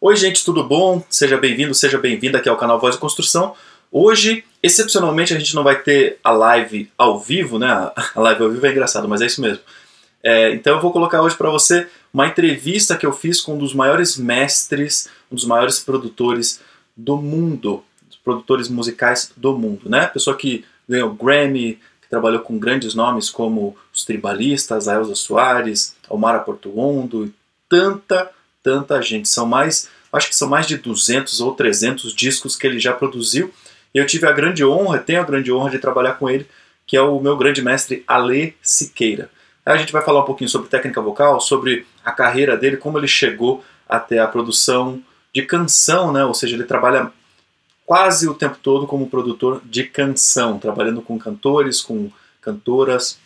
Oi, gente, tudo bom? Seja bem-vindo, seja bem-vinda aqui ao canal Voz de Construção. Hoje, excepcionalmente, a gente não vai ter a live ao vivo, né? A live ao vivo é engraçado, mas é isso mesmo. É, então eu vou colocar hoje para você uma entrevista que eu fiz com um dos maiores mestres, um dos maiores produtores do mundo, produtores musicais do mundo, né? Pessoa que ganhou Grammy, que trabalhou com grandes nomes como os tribalistas, a Elza Soares, Omar Portuondo e tanta tanta gente. São mais, acho que são mais de 200 ou 300 discos que ele já produziu. E eu tive a grande honra, tenho a grande honra de trabalhar com ele, que é o meu grande mestre Ale Siqueira. Aí a gente vai falar um pouquinho sobre técnica vocal, sobre a carreira dele, como ele chegou até a produção de canção, né? Ou seja, ele trabalha quase o tempo todo como produtor de canção, trabalhando com cantores, com cantoras,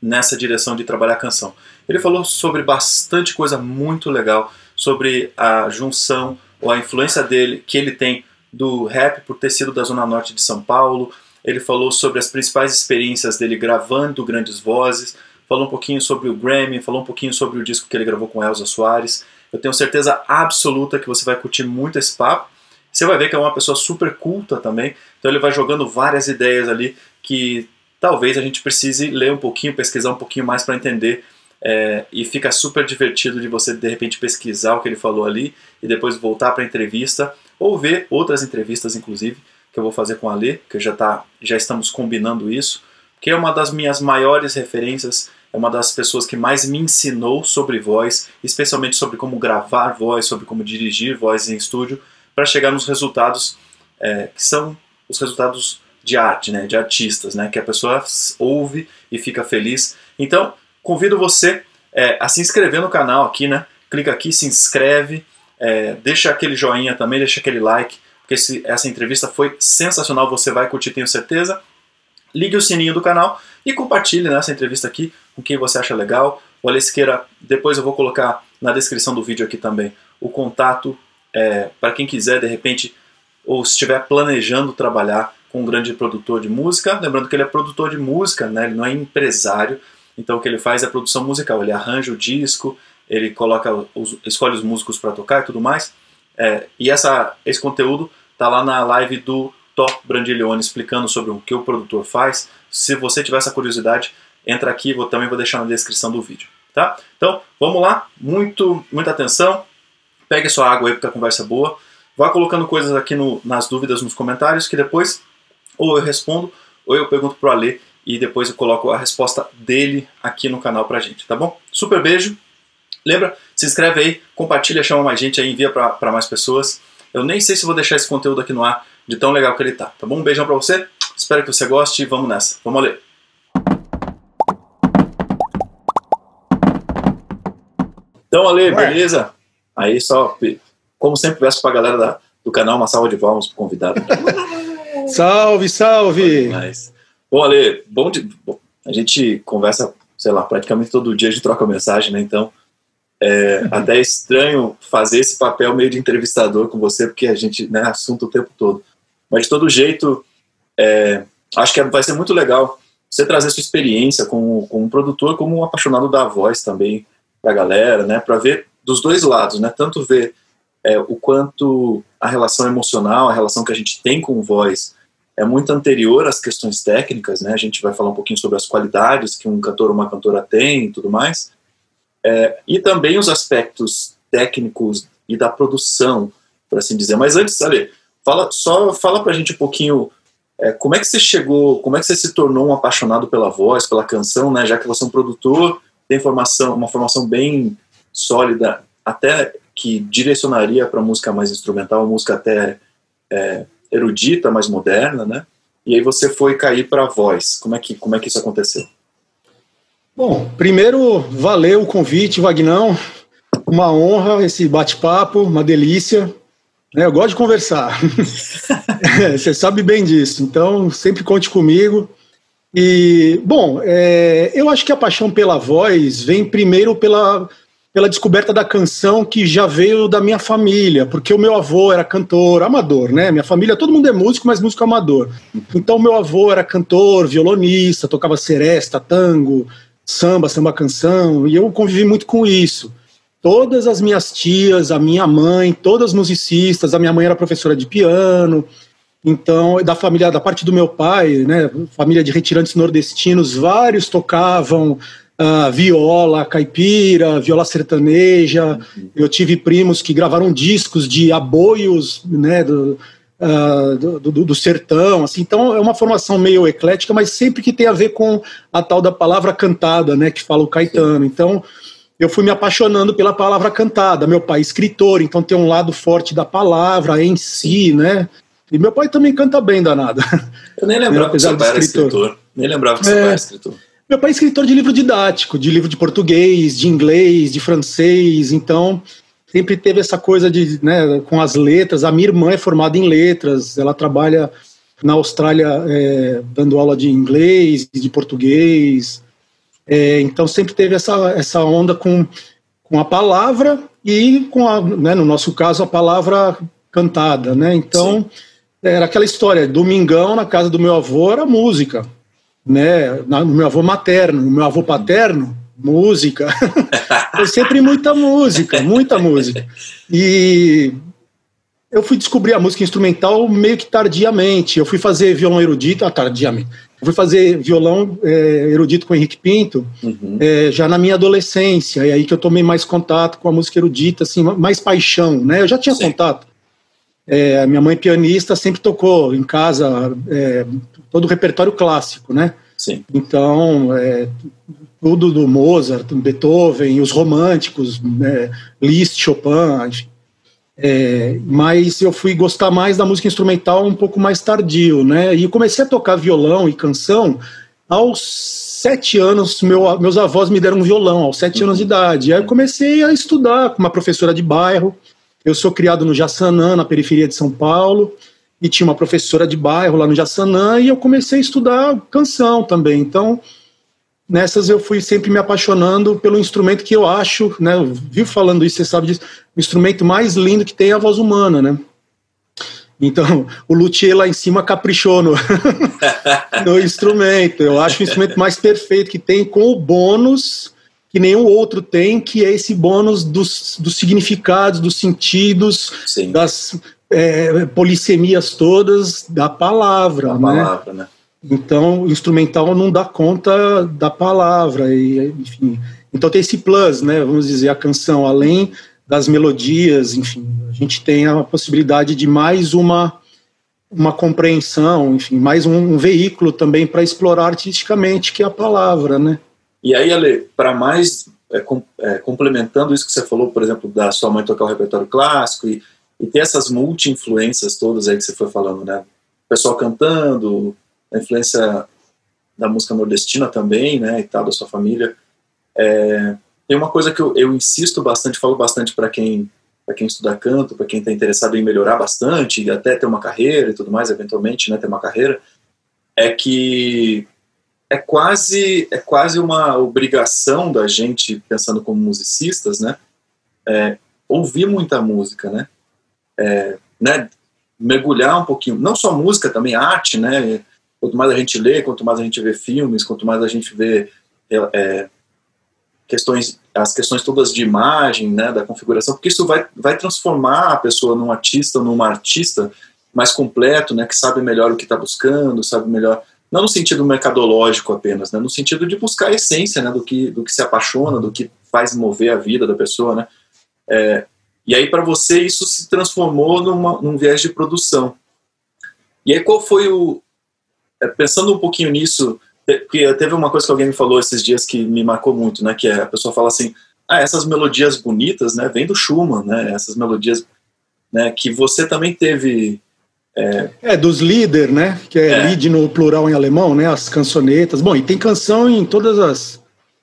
nessa direção de trabalhar canção. Ele falou sobre bastante coisa muito legal, sobre a junção ou a influência dele que ele tem do rap por ter sido da zona norte de São Paulo. Ele falou sobre as principais experiências dele gravando grandes vozes, falou um pouquinho sobre o Grammy, falou um pouquinho sobre o disco que ele gravou com Elza Soares. Eu tenho certeza absoluta que você vai curtir muito esse papo. Você vai ver que é uma pessoa super culta também, então ele vai jogando várias ideias ali que talvez a gente precise ler um pouquinho, pesquisar um pouquinho mais para entender. É, e fica super divertido de você de repente pesquisar o que ele falou ali e depois voltar para a entrevista ou ver outras entrevistas, inclusive, que eu vou fazer com a Lê, que já, tá, já estamos combinando isso, que é uma das minhas maiores referências, é uma das pessoas que mais me ensinou sobre voz, especialmente sobre como gravar voz, sobre como dirigir voz em estúdio, para chegar nos resultados é, que são os resultados de arte, né, de artistas, né, que a pessoa ouve e fica feliz. Então, convido você é, a se inscrever no canal aqui, né? Clica aqui, se inscreve, é, deixa aquele joinha também, deixa aquele like, porque esse, essa entrevista foi sensacional, você vai curtir, tenho certeza. Ligue o sininho do canal e compartilhe né, entrevista aqui com quem você acha legal. O Alesqueira, depois eu vou colocar na descrição do vídeo aqui também o contato é, para quem quiser, de repente, ou estiver planejando trabalhar com um grande produtor de música. Lembrando que ele é produtor de música, né? ele não é empresário. Então o que ele faz é produção musical. Ele arranja o disco, ele coloca, os, escolhe os músicos para tocar e tudo mais. É, e essa, esse conteúdo está lá na live do Top Brandiglione explicando sobre o que o produtor faz. Se você tiver essa curiosidade, entra aqui, vou, também vou deixar na descrição do vídeo. Tá? Então, vamos lá, Muito, muita atenção, pegue sua água aí porque a conversa é boa. Vá colocando coisas aqui no, nas dúvidas nos comentários que depois ou eu respondo, ou eu pergunto pro Alê e depois eu coloco a resposta dele aqui no canal pra gente, tá bom? Super beijo. Lembra, se inscreve aí, compartilha, chama mais gente aí, envia para mais pessoas. Eu nem sei se vou deixar esse conteúdo aqui no ar, de tão legal que ele tá, tá bom? Um beijão pra você, espero que você goste e vamos nessa. Vamos ler. Então, Ale, beleza? Aí só, como sempre, peço pra galera da, do canal uma salva de palmas pro convidado. Salve, salve! Bom, Ale, bom, de, bom, a gente conversa, sei lá, praticamente todo dia a gente troca mensagem, né? Então, é até é estranho fazer esse papel meio de entrevistador com você, porque a gente, né, assunto o tempo todo. Mas, de todo jeito, é, acho que vai ser muito legal você trazer sua experiência como, como um produtor, como um apaixonado da voz também pra galera, né? Para ver dos dois lados, né? Tanto ver é, o quanto a relação emocional, a relação que a gente tem com voz é muito anterior às questões técnicas, né? A gente vai falar um pouquinho sobre as qualidades que um cantor ou uma cantora tem e tudo mais. É, e também os aspectos técnicos e da produção, por assim dizer. Mas antes, sabe, fala, só fala pra gente um pouquinho é, como é que você chegou, como é que você se tornou um apaixonado pela voz, pela canção, né? Já que você é um produtor, tem formação, uma formação bem sólida, até que direcionaria para música mais instrumental, música até é, erudita, mais moderna, né? E aí você foi cair para a voz. Como é que como é que isso aconteceu? Bom, primeiro valeu o convite, Vagnão. Uma honra esse bate-papo, uma delícia. É, eu gosto de conversar. você sabe bem disso. Então sempre conte comigo. E bom, é, eu acho que a paixão pela voz vem primeiro pela pela descoberta da canção que já veio da minha família, porque o meu avô era cantor, amador, né? Minha família, todo mundo é músico, mas músico amador. Então, meu avô era cantor, violonista, tocava seresta, tango, samba, samba canção, e eu convivi muito com isso. todas as minhas tias, a minha mãe, todas musicistas, a minha mãe era professora de piano, então, da família, da parte do meu pai, né, família de retirantes nordestinos, vários tocavam uh, viola caipira, viola sertaneja. Uhum. Eu tive primos que gravaram discos de aboios, né, do, uh, do, do, do, sertão, assim. Então, é uma formação meio eclética, mas sempre que tem a ver com a tal da palavra cantada, né, que fala o Caetano. Então, eu fui me apaixonando pela palavra cantada. Meu pai é escritor, então tem um lado forte da palavra em si, né? E meu pai também canta bem, danado. Eu nem lembrava que seu pai era escritor. Nem lembrava que seu é, pai era escritor. Meu pai é escritor de livro didático, de livro de português, de inglês, de francês, então sempre teve essa coisa de, né, com as letras. A minha irmã é formada em letras, ela trabalha na Austrália é, dando aula de inglês, de português. É, então sempre teve essa, essa onda com, com a palavra e com a, né, no nosso caso, a palavra cantada, né? Então Sim era aquela história, domingão na casa do meu avô era música, né? No meu avô materno, no meu avô paterno, música. Foi sempre muita música, muita música. E eu fui descobrir a música instrumental meio que tardiamente. Eu fui fazer violão erudito, ah, tardiamente. Eu fui fazer violão é, erudito com Henrique Pinto uhum. é, já na minha adolescência. E aí que eu tomei mais contato com a música erudita, assim, mais paixão, né? Eu já tinha Sim. contato é, minha mãe pianista sempre tocou em casa é, todo o repertório clássico, né? Sim. Então, é, tudo do Mozart, Beethoven, os românticos, né, Liszt, Chopin, enfim. É, mas eu fui gostar mais da música instrumental um pouco mais tardio, né? E comecei a tocar violão e canção aos sete anos. Meu, meus avós me deram um violão aos sete uhum. anos de idade. Aí eu comecei a estudar com uma professora de bairro. Eu sou criado no Jaçanã, na periferia de São Paulo, e tinha uma professora de bairro lá no Jaçanã, e eu comecei a estudar canção também. Então, nessas eu fui sempre me apaixonando pelo instrumento que eu acho, né, vivo falando isso, você sabe disso, o instrumento mais lindo que tem é a voz humana, né? Então, o luthier lá em cima caprichou no, no instrumento. Eu acho o instrumento mais perfeito que tem, com o bônus que nenhum outro tem, que é esse bônus dos, dos significados, dos sentidos, Sim. das é, polissemias todas da palavra. Da né? palavra, né? Então, o instrumental não dá conta da palavra, e, enfim. Então tem esse plus, né? Vamos dizer, a canção, além das melodias, enfim, a gente tem a possibilidade de mais uma uma compreensão, enfim, mais um, um veículo também para explorar artisticamente que é a palavra, né? E aí, Ale, para mais é, com, é, complementando isso que você falou, por exemplo, da sua mãe tocar o repertório clássico e, e ter essas multi-influências todas aí que você foi falando, né? O pessoal cantando, a influência da música nordestina também, né, e tal, da sua família. É, tem uma coisa que eu, eu insisto bastante, falo bastante para quem para quem estuda canto, para quem está interessado em melhorar bastante e até ter uma carreira e tudo mais, eventualmente, né, ter uma carreira, é que é quase é quase uma obrigação da gente pensando como musicistas, né? É, ouvir muita música, né? É, né? Mergulhar um pouquinho, não só música, também arte, né? Quanto mais a gente lê, quanto mais a gente vê filmes, quanto mais a gente vê é, é questões, as questões todas de imagem, né? Da configuração, porque isso vai vai transformar a pessoa num artista, numa artista mais completo, né? Que sabe melhor o que está buscando, sabe melhor não no sentido mercadológico apenas, né, no sentido de buscar a essência né, do, que, do que se apaixona, do que faz mover a vida da pessoa. Né? É, e aí, para você, isso se transformou numa, num viés de produção. E aí, qual foi o. É, pensando um pouquinho nisso, porque teve uma coisa que alguém me falou esses dias que me marcou muito, né? Que é, a pessoa fala assim: ah, essas melodias bonitas, né? Vêm do Schumann, né? Essas melodias. Né, que você também teve é, é dos líder, né? Que é, é lead no plural em alemão, né? As cançonetas. Bom, e tem canção em todas as,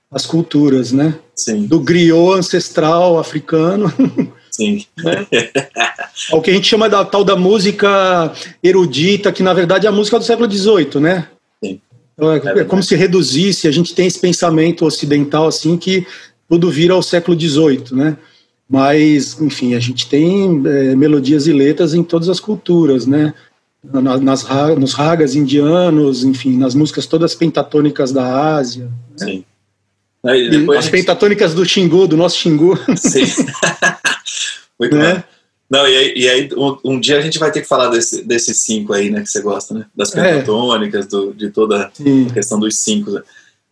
as culturas, né? Sim. Do griot ancestral africano. Sim. Né? o que a gente chama da tal da música erudita, que na verdade é a música do século XVIII, né? Sim. Então, é, é, como se reduzisse, a gente tem esse pensamento ocidental assim que tudo vira ao século XVIII, né? Mas, enfim, a gente tem é, melodias e letras em todas as culturas, né? Nas, nos ragas indianos, enfim, nas músicas todas pentatônicas da Ásia. Né? Sim. As pentatônicas do Xingu, do nosso Xingu. Sim. Muito né? bom. Não, e aí, e aí um, um, dia a gente vai ter que falar desse, desses cinco aí, né, que você gosta, né? Das é. pentatônicas, é. do, de toda Sim. a questão dos cinco. Né?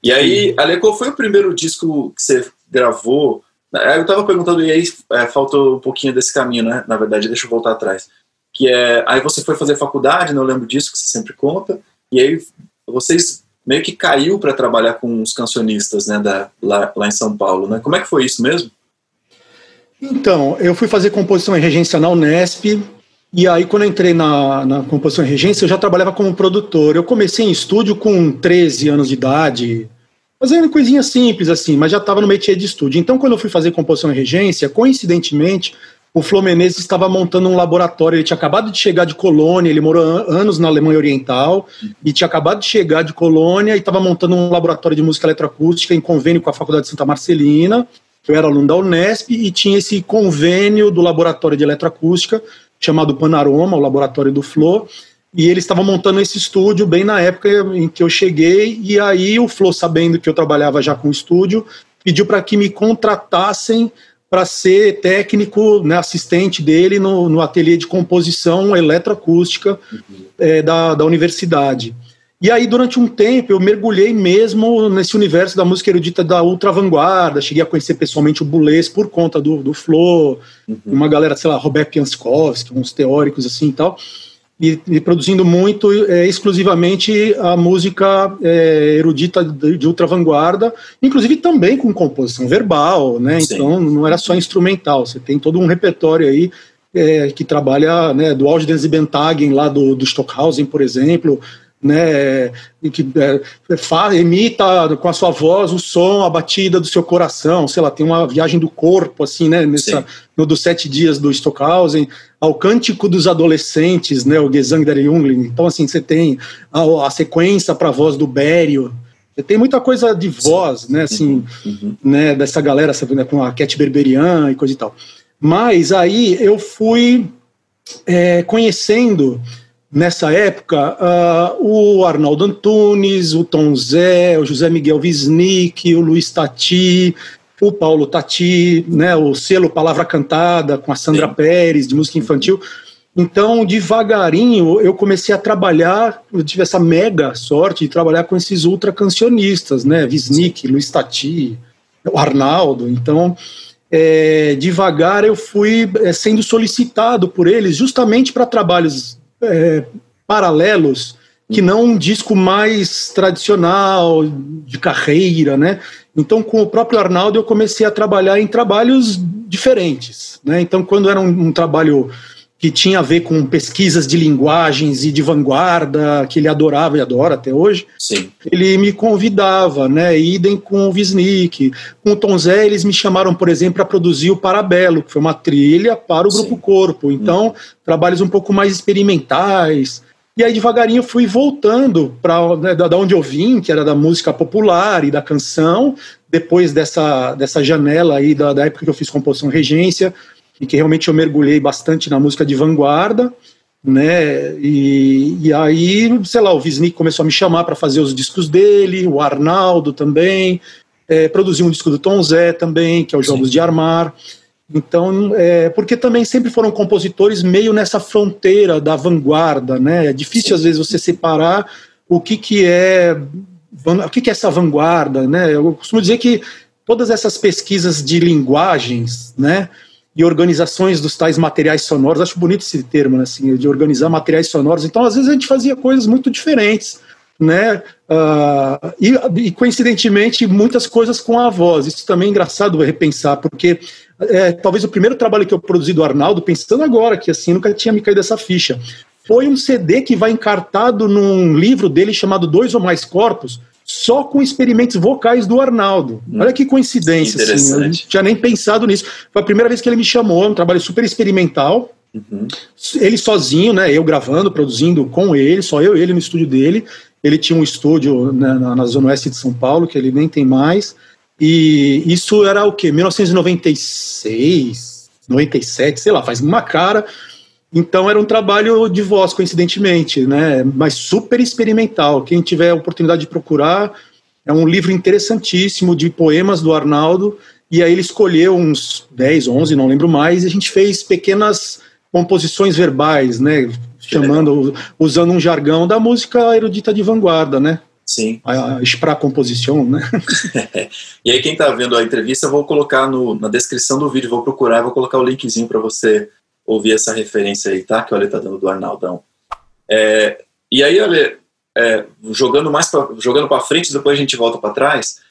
E aí, Ale, qual foi o primeiro disco que você gravou? Eu tava perguntando, e aí é, faltou um pouquinho desse caminho, né? Na verdade, deixa eu voltar atrás. Que é, aí você foi fazer faculdade, né? eu lembro disso que você sempre conta, e aí vocês meio que caiu para trabalhar com os cancionistas, né, da, lá, lá em São Paulo, né? Como é que foi isso mesmo? Então, eu fui fazer composição e regência na Unesp, e aí quando eu entrei na, na composição e regência, eu já trabalhava como produtor. Eu comecei em estúdio com 13 anos de idade, fazendo coisinhas simples assim, mas já estava no métier de estúdio. Então, quando eu fui fazer composição e regência, coincidentemente, o Flo Menezes estava montando um laboratório. Ele tinha acabado de chegar de Colônia, ele morou anos na Alemanha Oriental, e tinha acabado de chegar de Colônia e estava montando um laboratório de música eletroacústica em convênio com a Faculdade de Santa Marcelina. Eu era aluno da Unesp e tinha esse convênio do laboratório de eletroacústica, chamado Panorama, o laboratório do Flo, e eles estavam montando esse estúdio bem na época em que eu cheguei, e aí o Flo, sabendo que eu trabalhava já com o estúdio, pediu para que me contratassem para ser técnico, né, assistente dele no, no ateliê de composição eletroacústica uhum. é, da, da universidade. E aí, durante um tempo, eu mergulhei mesmo nesse universo da música erudita da ultra vanguarda. Cheguei a conhecer pessoalmente o Boulez por conta do, do Flo, uhum. uma galera, sei lá, Robert Pianskovsky, uns teóricos assim e tal. E, e produzindo muito, é, exclusivamente, a música é, erudita de, de ultra vanguarda, inclusive também com composição verbal, né? Sim. Então, não era só instrumental. Você tem todo um repertório aí é, que trabalha né, do Algidens Bentagen, lá do, do Stockhausen, por exemplo, né, que é, emita com a sua voz o som, a batida do seu coração, sei lá, tem uma viagem do corpo, assim, né, nessa, no dos sete dias do Stockhausen, ao Cântico dos Adolescentes, né, o Gesang der Jungling, então, assim, você tem a, a sequência para a voz do Bério, tem muita coisa de voz, Sim. né, assim, uhum. uhum. né, dessa galera, sabe, né, com a Cat Berberian e coisa e tal. Mas aí eu fui é, conhecendo nessa época, uh, o Arnaldo Antunes, o Tom Zé, o José Miguel Wisnik, o Luiz Tati, o Paulo Tati, né, o selo Palavra Cantada com a Sandra Sim. Pérez, de música infantil. Então, devagarinho, eu comecei a trabalhar, eu tive essa mega sorte de trabalhar com esses ultra cancionistas, né, Wisnik, Luiz Tati, o Arnaldo. Então, é, devagar eu fui é, sendo solicitado por eles justamente para trabalhos é, paralelos que não um disco mais tradicional de carreira, né? Então, com o próprio Arnaldo, eu comecei a trabalhar em trabalhos diferentes, né? Então, quando era um, um trabalho que tinha a ver com pesquisas de linguagens e de vanguarda, que ele adorava e adora até hoje, Sim. ele me convidava, né? Idem com o Wisnik. Com o Tom Zé, eles me chamaram, por exemplo, para produzir o Parabelo, que foi uma trilha para o Sim. Grupo Corpo. Então, hum. trabalhos um pouco mais experimentais. E aí, devagarinho, fui voltando para né, da onde eu vim, que era da música popular e da canção, depois dessa, dessa janela aí da, da época que eu fiz composição regência, e que realmente eu mergulhei bastante na música de vanguarda, né? E, e aí, sei lá, o Wisnik começou a me chamar para fazer os discos dele, o Arnaldo também, é, produziu um disco do Tom Zé também, que é os Jogos Sim. de Armar. Então, é, porque também sempre foram compositores meio nessa fronteira da vanguarda, né? É difícil Sim. às vezes você separar o que que é o que que é essa vanguarda, né? Eu costumo dizer que todas essas pesquisas de linguagens, né? E organizações dos tais materiais sonoros. Acho bonito esse termo, né, assim, de organizar materiais sonoros. Então, às vezes, a gente fazia coisas muito diferentes, né? Uh, e, e, coincidentemente, muitas coisas com a voz. Isso também é engraçado repensar, porque é, talvez o primeiro trabalho que eu produzi do Arnaldo, pensando agora, que assim, nunca tinha me caído essa ficha, foi um CD que vai encartado num livro dele chamado Dois ou Mais Corpos, só com experimentos vocais do Arnaldo. Hum. Olha que coincidência, assim, eu não tinha nem pensado nisso. Foi a primeira vez que ele me chamou, um trabalho super experimental. Uhum. Ele sozinho, né? Eu gravando, produzindo com ele, só eu e ele no estúdio dele. Ele tinha um estúdio né, na, na, Zona Oeste de São Paulo, que ele nem tem mais. E isso era o quê? 1996, 97, sei lá, faz uma cara. Então era um trabalho de voz, coincidentemente, né? Mas super experimental. Quem tiver a oportunidade de procurar, É um livro interessantíssimo de poemas do Arnaldo, e aí ele escolheu uns 10, 11, não lembro mais, e a gente fez pequenas composições verbais, né? Chamando, usando um jargão da música erudita de vanguarda, né? Sim. A, a composição, né? e aí, quem está vendo a entrevista, eu vou colocar no, na descrição do vídeo, vou procurar, vou colocar o linkzinho para você ouvir essa referência aí, tá? Que o Ale tá dando do Arnaldão. É, e aí, Ale, é, jogando mais pra, jogando para frente, depois a gente volta para trás.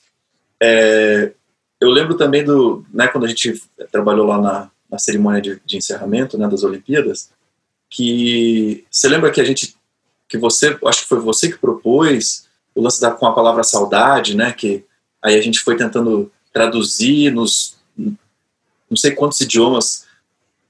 É, eu lembro também do, né, quando a gente trabalhou lá na, na cerimônia de, de encerramento, né, das Olimpíadas, que você lembra que a gente, que você, acho que foi você que propôs o lance da, com a palavra saudade, né, que aí a gente foi tentando traduzir nos não sei quantos idiomas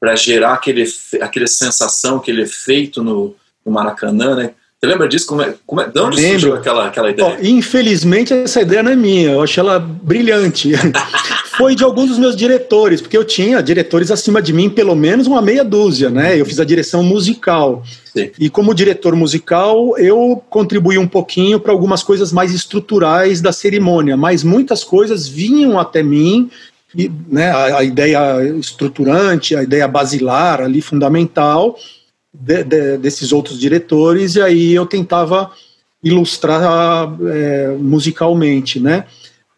para gerar aquele, aquele sensação, aquele efeito no, no Maracanã, né? Você lembra disso? Como é, como é, de onde Lembro. surgiu aquela, aquela ideia? infelizmente, essa ideia não é minha. Eu achei ela brilhante. Foi de alguns dos meus diretores, porque eu tinha diretores acima de mim, pelo menos uma meia dúzia, né? Eu fiz a direção musical. Sim. E como diretor musical, eu contribuí um pouquinho para algumas coisas mais estruturais da cerimônia, mas muitas coisas vinham até mim e, né, a, a, ideia estruturante, a ideia basilar ali, fundamental, de, de, desses outros diretores, e aí eu tentava ilustrar é, musicalmente, né?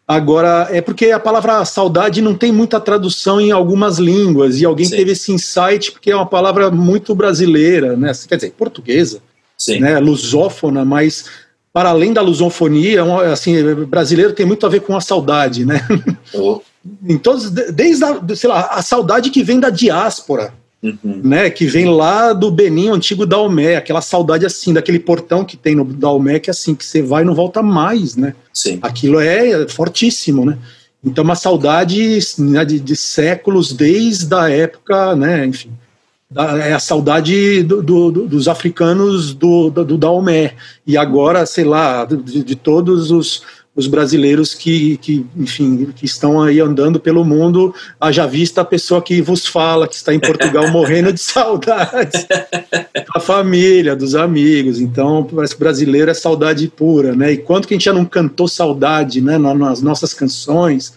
Agora, é porque a palavra saudade não tem muita tradução em algumas línguas, e alguém Sim. teve esse insight porque é uma palavra muito brasileira, né? Quer dizer, portuguesa, Sim. né? lusófona, mas para além da lusofonia, é assim, brasileiro tem muito a ver com a saudade, né? Oh. Em todos, desde a, sei lá, a saudade que vem da diáspora, Uhum. Né, que vem lá do Benin, antigo Dalmé, aquela saudade assim, daquele portão que tem no Dalmé, que é assim, que você vai e não volta mais, né? Sim. Aquilo é fortíssimo, né? Então, uma saudade né, de, de, séculos, desde a época, né, enfim, da, é a saudade do, do, dos africanos do, do, do Dalmé, e agora, sei lá, de, de todos os, os brasileiros que, que, enfim, que estão aí andando pelo mundo, haja vista a pessoa que vos fala, que está em Portugal morrendo de saudade da família, dos amigos. Então, parece que brasileiro é saudade pura, né? E quanto que a gente já não cantou saudade, né, nas nossas canções.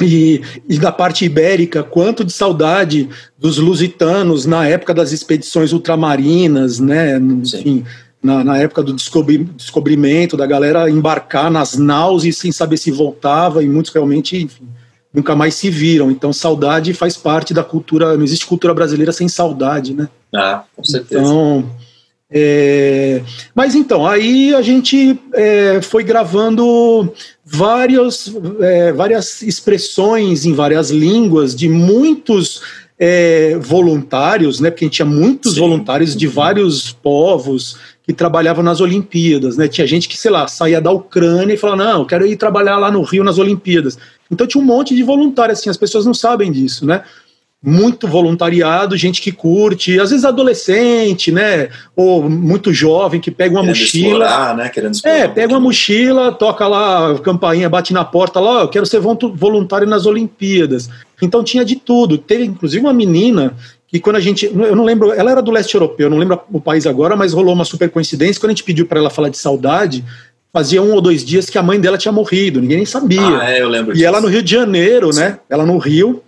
E, e, da parte ibérica, quanto de saudade dos lusitanos na época das expedições ultramarinas, né? Enfim, Sim na, na época do descobri, descobrimento, da galera embarcar nas naus e sem saber se voltava, e muitos realmente, enfim, nunca mais se viram. Então, saudade faz parte da cultura, não existe cultura brasileira sem saudade, né? Ah, com certeza. Então, é, mas então, aí a gente é, foi gravando vários, é, várias expressões em várias línguas de muitos é, voluntários, né? Porque a gente tinha muitos Sim. voluntários de vários povos que trabalhavam nas Olimpíadas, né? Tinha gente que, sei lá, saía da Ucrânia e falava, não, eu quero ir trabalhar lá no Rio nas Olimpíadas. Então tinha um monte de voluntários, assim, as pessoas não sabem disso, né? muito voluntariado, gente que curte, às vezes adolescente, né, ou muito jovem que pega uma Querendo mochila, explorar, né, Querendo explorar é, pega uma mochila, toca lá a campainha, bate na porta lá, eu quero ser voluntário nas Olimpíadas. Então tinha de tudo. Teve inclusive uma menina que quando a gente, eu não lembro, ela era do leste europeu, não lembro o país agora, mas rolou uma super coincidência quando a gente pediu para ela falar de saudade. Fazia um ou dois dias que a mãe dela tinha morrido, ninguém nem sabia. Ah, é, eu lembro e disso. ela no Rio de Janeiro, Sim. né? Ela no Rio,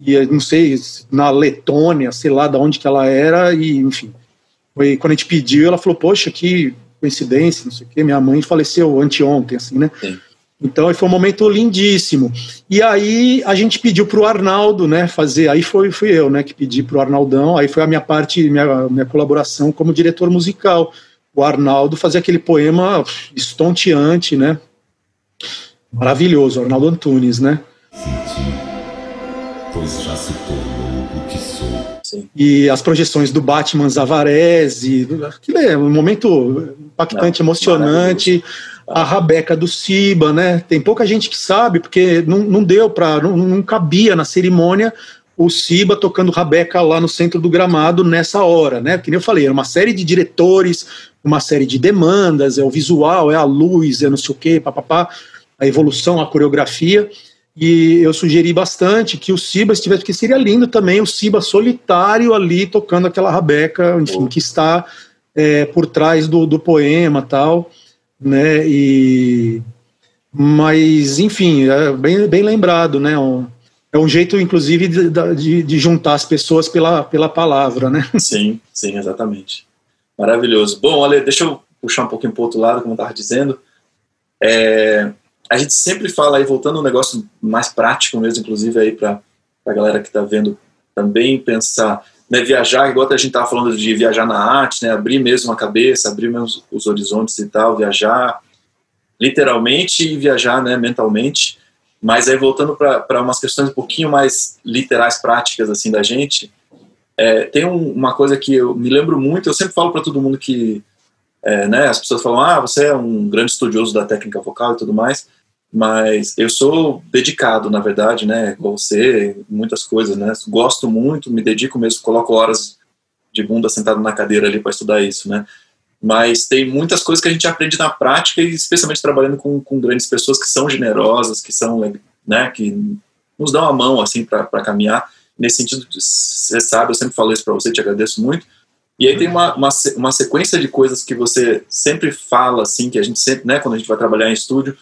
e não sei, na Letônia, sei lá de onde que ela era, e enfim. Foi, quando a gente pediu, ela falou, poxa, que coincidência, não sei o quê, minha mãe faleceu anteontem, assim, né? Sim. Então foi um momento lindíssimo. E aí a gente pediu para o Arnaldo, né, fazer. Aí foi fui eu, né, que pedi para o Arnaldão. Aí foi a minha parte, minha, minha colaboração como diretor musical. O Arnaldo fazer aquele poema estonteante, né? Maravilhoso, Arnaldo Antunes, né? pois já se tornou o que sou. Sim. E as projeções do Batman Zavarese, aquilo é um momento impactante, Não, emocionante. A Rabeca do Siba, né? Tem pouca gente que sabe, porque não, não deu para, não, não cabia na cerimônia o Siba tocando Rabeca lá no centro do gramado nessa hora, né? Que nem eu falei, era uma série de diretores, uma série de demandas, é o visual, é a luz, é não sei o quê, papapá, a evolução, a coreografia. E eu sugeri bastante que o Siba estivesse, porque seria lindo também o Siba solitário ali tocando aquela rabeca, enfim, que está é, por trás do, do poema tal, né? E Mas, enfim, é bem, bem lembrado, né? Um, é um jeito, inclusive, de, de, de, juntar as pessoas pela, pela palavra, né? Sim, sim, exatamente. Maravilhoso. Bom, olha, deixa eu puxar um pouquinho para outro lado, como eu estava dizendo. É, a gente sempre fala aí, voltando um negócio mais prático mesmo, inclusive aí para a galera que está vendo também pensar, né, viajar, igual a gente estava falando de viajar na arte, né, abrir mesmo a cabeça, abrir mesmo os horizontes e tal, viajar literalmente e viajar né, mentalmente. Mas aí voltando para umas questões um pouquinho mais literais, práticas assim da gente, é, tem um, uma coisa que eu me lembro muito, eu sempre falo para todo mundo que é, né, as pessoas falam, ah, você é um grande estudioso da técnica vocal e tudo mais, mas eu sou dedicado, na verdade, né, você, muitas coisas, né, gosto muito, me dedico mesmo, coloco horas de bunda sentado na cadeira ali para estudar isso, né, mas tem muitas coisas que a gente aprende na prática e especialmente trabalhando com, com grandes pessoas que são generosas, que são, né, que nos dão a mão, assim, para caminhar, nesse sentido, você sabe, eu sempre falo isso para você, te agradeço muito, e aí tem uma, uma, uma, sequência de coisas que você sempre fala, assim, que a gente sempre, né, quando a gente vai trabalhar em estúdio,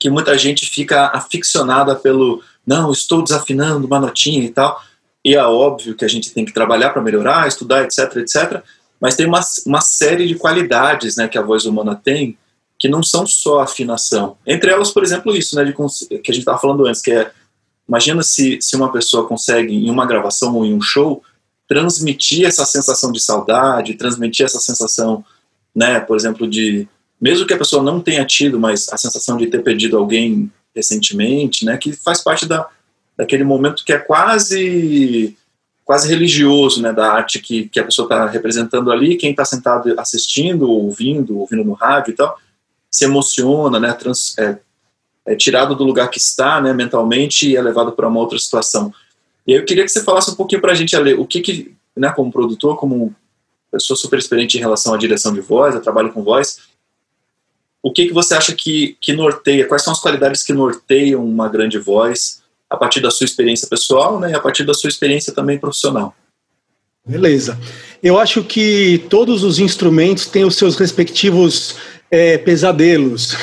que muita gente fica aficionada pelo, não, estou desafinando uma notinha e tal, e é óbvio que a gente tem que trabalhar para melhorar, estudar, etc, etc, mas tem uma, uma série de qualidades, né, que a voz humana tem, que não são só afinação. Entre elas, por exemplo, isso, né, de, que a gente estava falando antes, que é, imagina se, se uma pessoa consegue, em uma gravação ou em um show, transmitir essa sensação de saudade, transmitir essa sensação, né, por exemplo, de mesmo que a pessoa não tenha tido, mas a sensação de ter perdido alguém recentemente, né, que faz parte da, daquele momento que é quase quase religioso, né, da arte que, que a pessoa está representando ali, quem está sentado assistindo, ouvindo, ouvindo no rádio e tal, se emociona, né, trans, é, é tirado do lugar que está, né, mentalmente e é levado para uma outra situação. E eu queria que você falasse um pouquinho para a gente, Ale, o que, que né, como produtor, como pessoa super experiente em relação à direção de voz, a trabalho com voz, o que, que você acha que, que norteia, quais são as qualidades que norteiam uma grande voz a partir da sua experiência pessoal né, e a partir da sua experiência também profissional? Beleza. Eu acho que todos os instrumentos têm os seus respectivos é, pesadelos.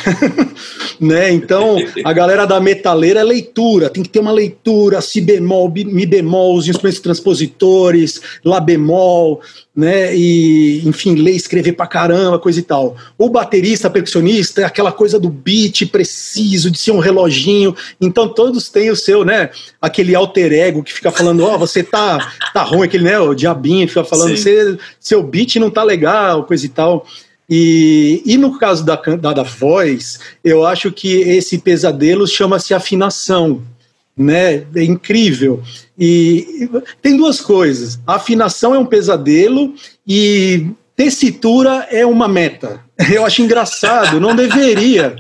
né? Então, a galera da metaleira é leitura, tem que ter uma leitura, si bemol, mi bemol, os instrumentos transpositores, lá bemol, né? E, enfim, ler, escrever pra caramba, coisa e tal. O baterista, percussionista, é aquela coisa do beat preciso, de ser um reloginho. Então, todos têm o seu, né? Aquele alter ego que fica falando, ó, oh, você tá, tá ruim, aquele, né? O diabinho fica falando, seu beat não tá legal, coisa e tal. E, e no caso da, da, da voz, eu acho que esse pesadelo chama-se afinação. Né? É incrível. E tem duas coisas. Afinação é um pesadelo e tessitura é uma meta. Eu acho engraçado, não deveria.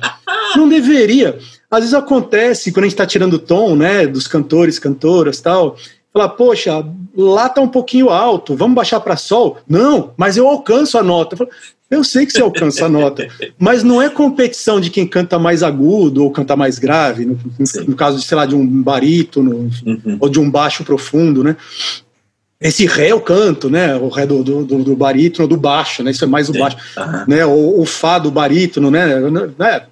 Não deveria. Às vezes acontece quando a gente está tirando tom, né, dos cantores, cantoras, tal, falar, poxa, lá tá um pouquinho alto, vamos baixar para sol? Não, mas eu alcanço a nota. Falo, eu sei que você alcança a nota, mas não é competição de quem canta mais agudo ou canta mais grave, no, no caso de, sei lá, de um barítono uhum. ou de um baixo profundo, né? Esse ré eu canto, né? O ré do, do, do barítono, do baixo, né? Isso é mais o baixo, uhum. né? O, o fá do barítono, né? né?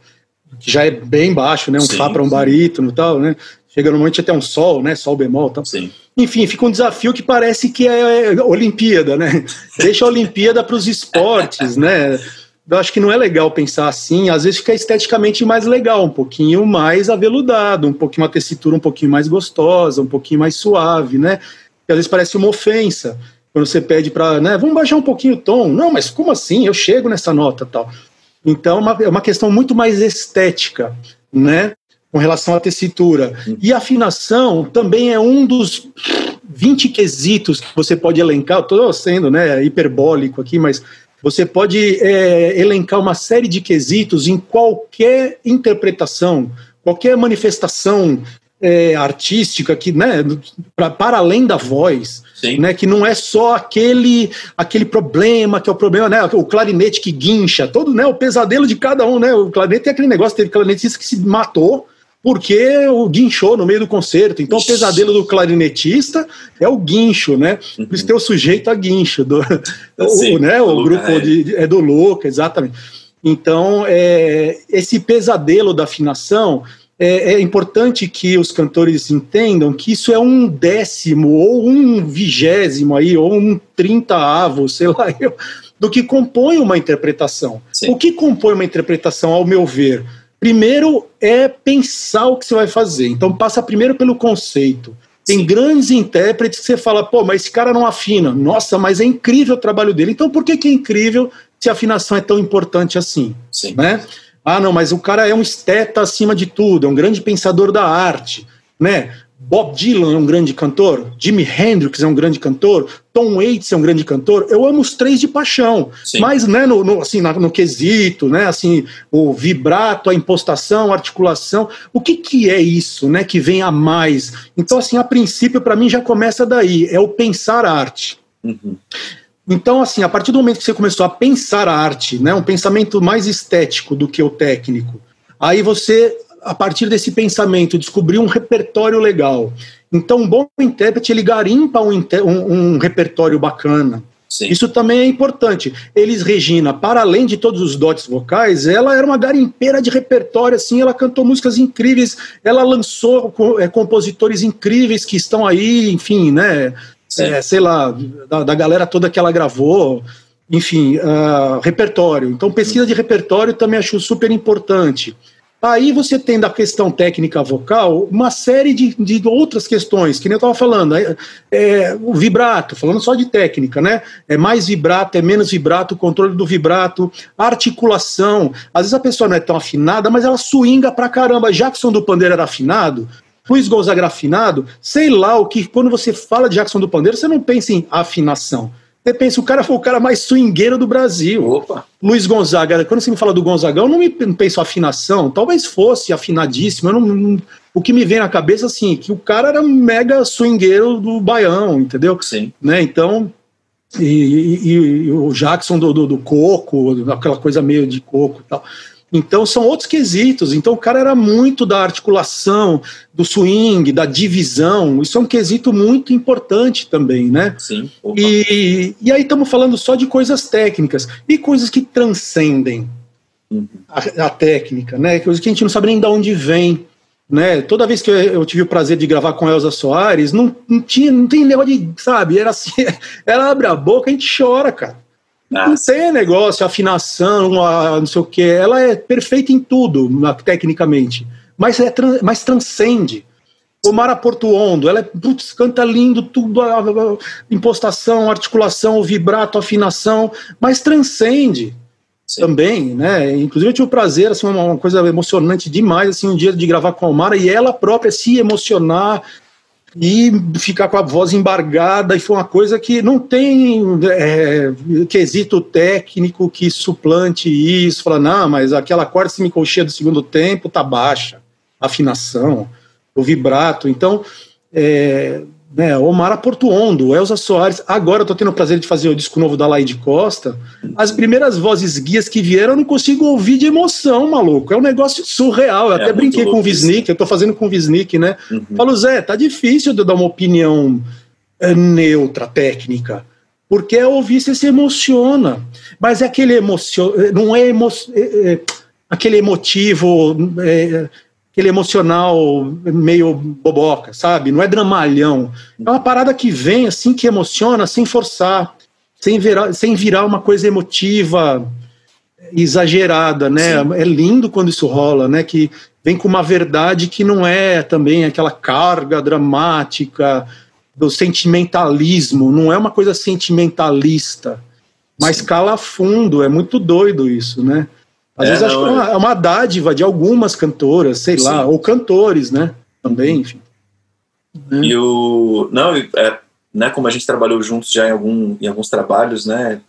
Que já é bem baixo, né? Um sim, fá para um barítono e tal, né? Chega normalmente até um sol, né? Sol bemol, tal. Sim. Enfim, fica um desafio que parece que é Olimpíada, né? Deixa a Olimpíada para os esportes, né? Eu acho que não é legal pensar assim. Às vezes fica esteticamente mais legal, um pouquinho mais aveludado, um pouquinho uma tessitura um pouquinho mais gostosa, um pouquinho mais suave, né? Que às vezes parece uma ofensa quando você pede para, né? Vamos baixar um pouquinho o tom. Não, mas como assim? Eu chego nessa nota, tal. Então é uma, é uma questão muito mais estética, né? Com relação à tessitura. E afinação também é um dos 20 quesitos que você pode elencar. Estou sendo né, hiperbólico aqui, mas você pode é, elencar uma série de quesitos em qualquer interpretação, qualquer manifestação é, artística que, né, pra, para além da voz, né, que não é só aquele aquele problema que é o problema, né, o clarinete que guincha, todo, né, o pesadelo de cada um, né, o clarinete é aquele negócio, teve clarinetista que se matou porque o guinchou no meio do concerto. Então, Ixi. o pesadelo do clarinetista é o guincho, né? Por isso tem o sujeito a guincho, do, o, né, o grupo é. de, é do Louca, exatamente. Então, é, esse pesadelo da afinação é, é, importante que os cantores entendam que isso é um décimo ou um vigésimo aí ou um trintaavo, sei lá, do que compõe uma interpretação. Sim. O que compõe uma interpretação, ao meu ver, primeiro é pensar o que você vai fazer. Então passa primeiro pelo conceito. Tem Sim. grandes intérpretes que você fala, pô, mas esse cara não afina. Nossa, mas é incrível o trabalho dele. Então por que, que é incrível se a afinação é tão importante assim? Sim. Né? Ah, não, mas o cara é um esteta acima de tudo, é um grande pensador da arte, né? Bob Dylan é um grande cantor, Jimi Hendrix é um grande cantor, Tom Waits é um grande cantor. Eu amo os três de paixão, Sim. mas né, no, no assim, no, quesito, né, assim, o vibrato, a impostação, a articulação, o que, que é isso, né, que vem a mais? Então, assim, a princípio, para mim já começa daí, é o pensar arte. Uhum. Então, assim, a partir do momento que você começou a pensar a arte, né, um pensamento mais estético do que o técnico, aí você, a partir desse pensamento, descobriu um repertório legal. Então, um bom intérprete, ele garimpa um, um, um repertório bacana. Sim. Isso também é importante. Elis Regina, para além de todos os dotes vocais, ela era uma garimpeira de repertório, assim, ela cantou músicas incríveis, ela lançou é, compositores incríveis que estão aí, enfim, né, é, sei lá, da, da, galera toda que ela gravou, enfim, uh, repertório. Então, pesquisa de repertório também acho super importante. Aí você tem da questão técnica vocal uma série de, de outras questões, que nem eu estava falando. É, é, o vibrato, falando só de técnica, né? É mais vibrato, é menos vibrato, controle do vibrato, articulação. Às vezes a pessoa não é tão afinada, mas ela swinga pra caramba. Jackson do Pandeiro era afinado, Luiz Gonzaga afinado, sei lá o que, quando você fala de Jackson do Pandeiro, você não pensa em afinação. Você pensa, o cara foi o cara mais swingueiro do Brasil. Opa. Luiz Gonzaga, quando você me fala do Gonzaga, eu não me penso afinação, talvez fosse afinadíssimo, não, não, o que me vem na cabeça, assim, que o cara era mega swingueiro do baião, entendeu? Sim. Né, então, e, e, e o Jackson do, do, do coco, aquela coisa meio de coco e tal. Então são outros quesitos. Então o cara era muito da articulação, do swing, da divisão. Isso é um quesito muito importante também, né? Sim. E, e aí estamos falando só de coisas técnicas e coisas que transcendem uhum. a, a, técnica, né? Coisas que a gente não sabe nem de onde vem. Né? Toda vez que eu, eu tive o prazer de gravar com Elza Soares, não, não tinha, não tem negócio de, sabe, era assim, ela abre a boca, a gente chora, cara. Nossa. Não tem negócio, afinação, não sei o que. Ela é perfeita em tudo, tecnicamente. Mas, é, mas transcende. O Mara Portuondo, ela é, putz, canta lindo, tudo, a, a, a, impostação, articulação, vibrato, afinação, mas transcende Sim. também, né? Inclusive eu tive o prazer, assim, uma, uma, coisa emocionante demais, assim, um dia de gravar com a Mara e ela própria se emocionar e ficar com a voz embargada, e foi uma coisa que não tem é, quesito técnico que suplante isso, fala, não, mas aquela corda semicolcheia do segundo tempo tá baixa, afinação, o vibrato, então é, né, Omar Portuondo, Elza Soares. Agora eu tô tendo o prazer de fazer o disco novo da Laide Costa. As primeiras vozes guias que vieram eu não consigo ouvir de emoção, maluco. É um negócio surreal. Eu é até brinquei com o Visnik, eu tô fazendo com o Visnik, né? Uhum. Falo, Zé, tá difícil de eu dar uma opinião é, neutra, técnica. Porque ao ouvir você se emociona. Mas é aquele emoção, não é, emo, é, é aquele emotivo. Aquele emocional meio boboca, sabe? Não é dramalhão. É uma parada que vem assim, que emociona, sem forçar, sem virar, sem virar uma coisa emotiva exagerada, né? Sim. É lindo quando isso rola, né? Que vem com uma verdade que não é também aquela carga dramática do sentimentalismo, não é uma coisa sentimentalista, mas Sim. cala fundo, é muito doido isso, né? Às é, vezes não, acho que é uma, é uma dádiva de algumas cantoras, sei Sim. lá, ou cantores, né? Também, enfim. E o. Não, é, né, como a gente trabalhou juntos já em, algum, em alguns trabalhos, né?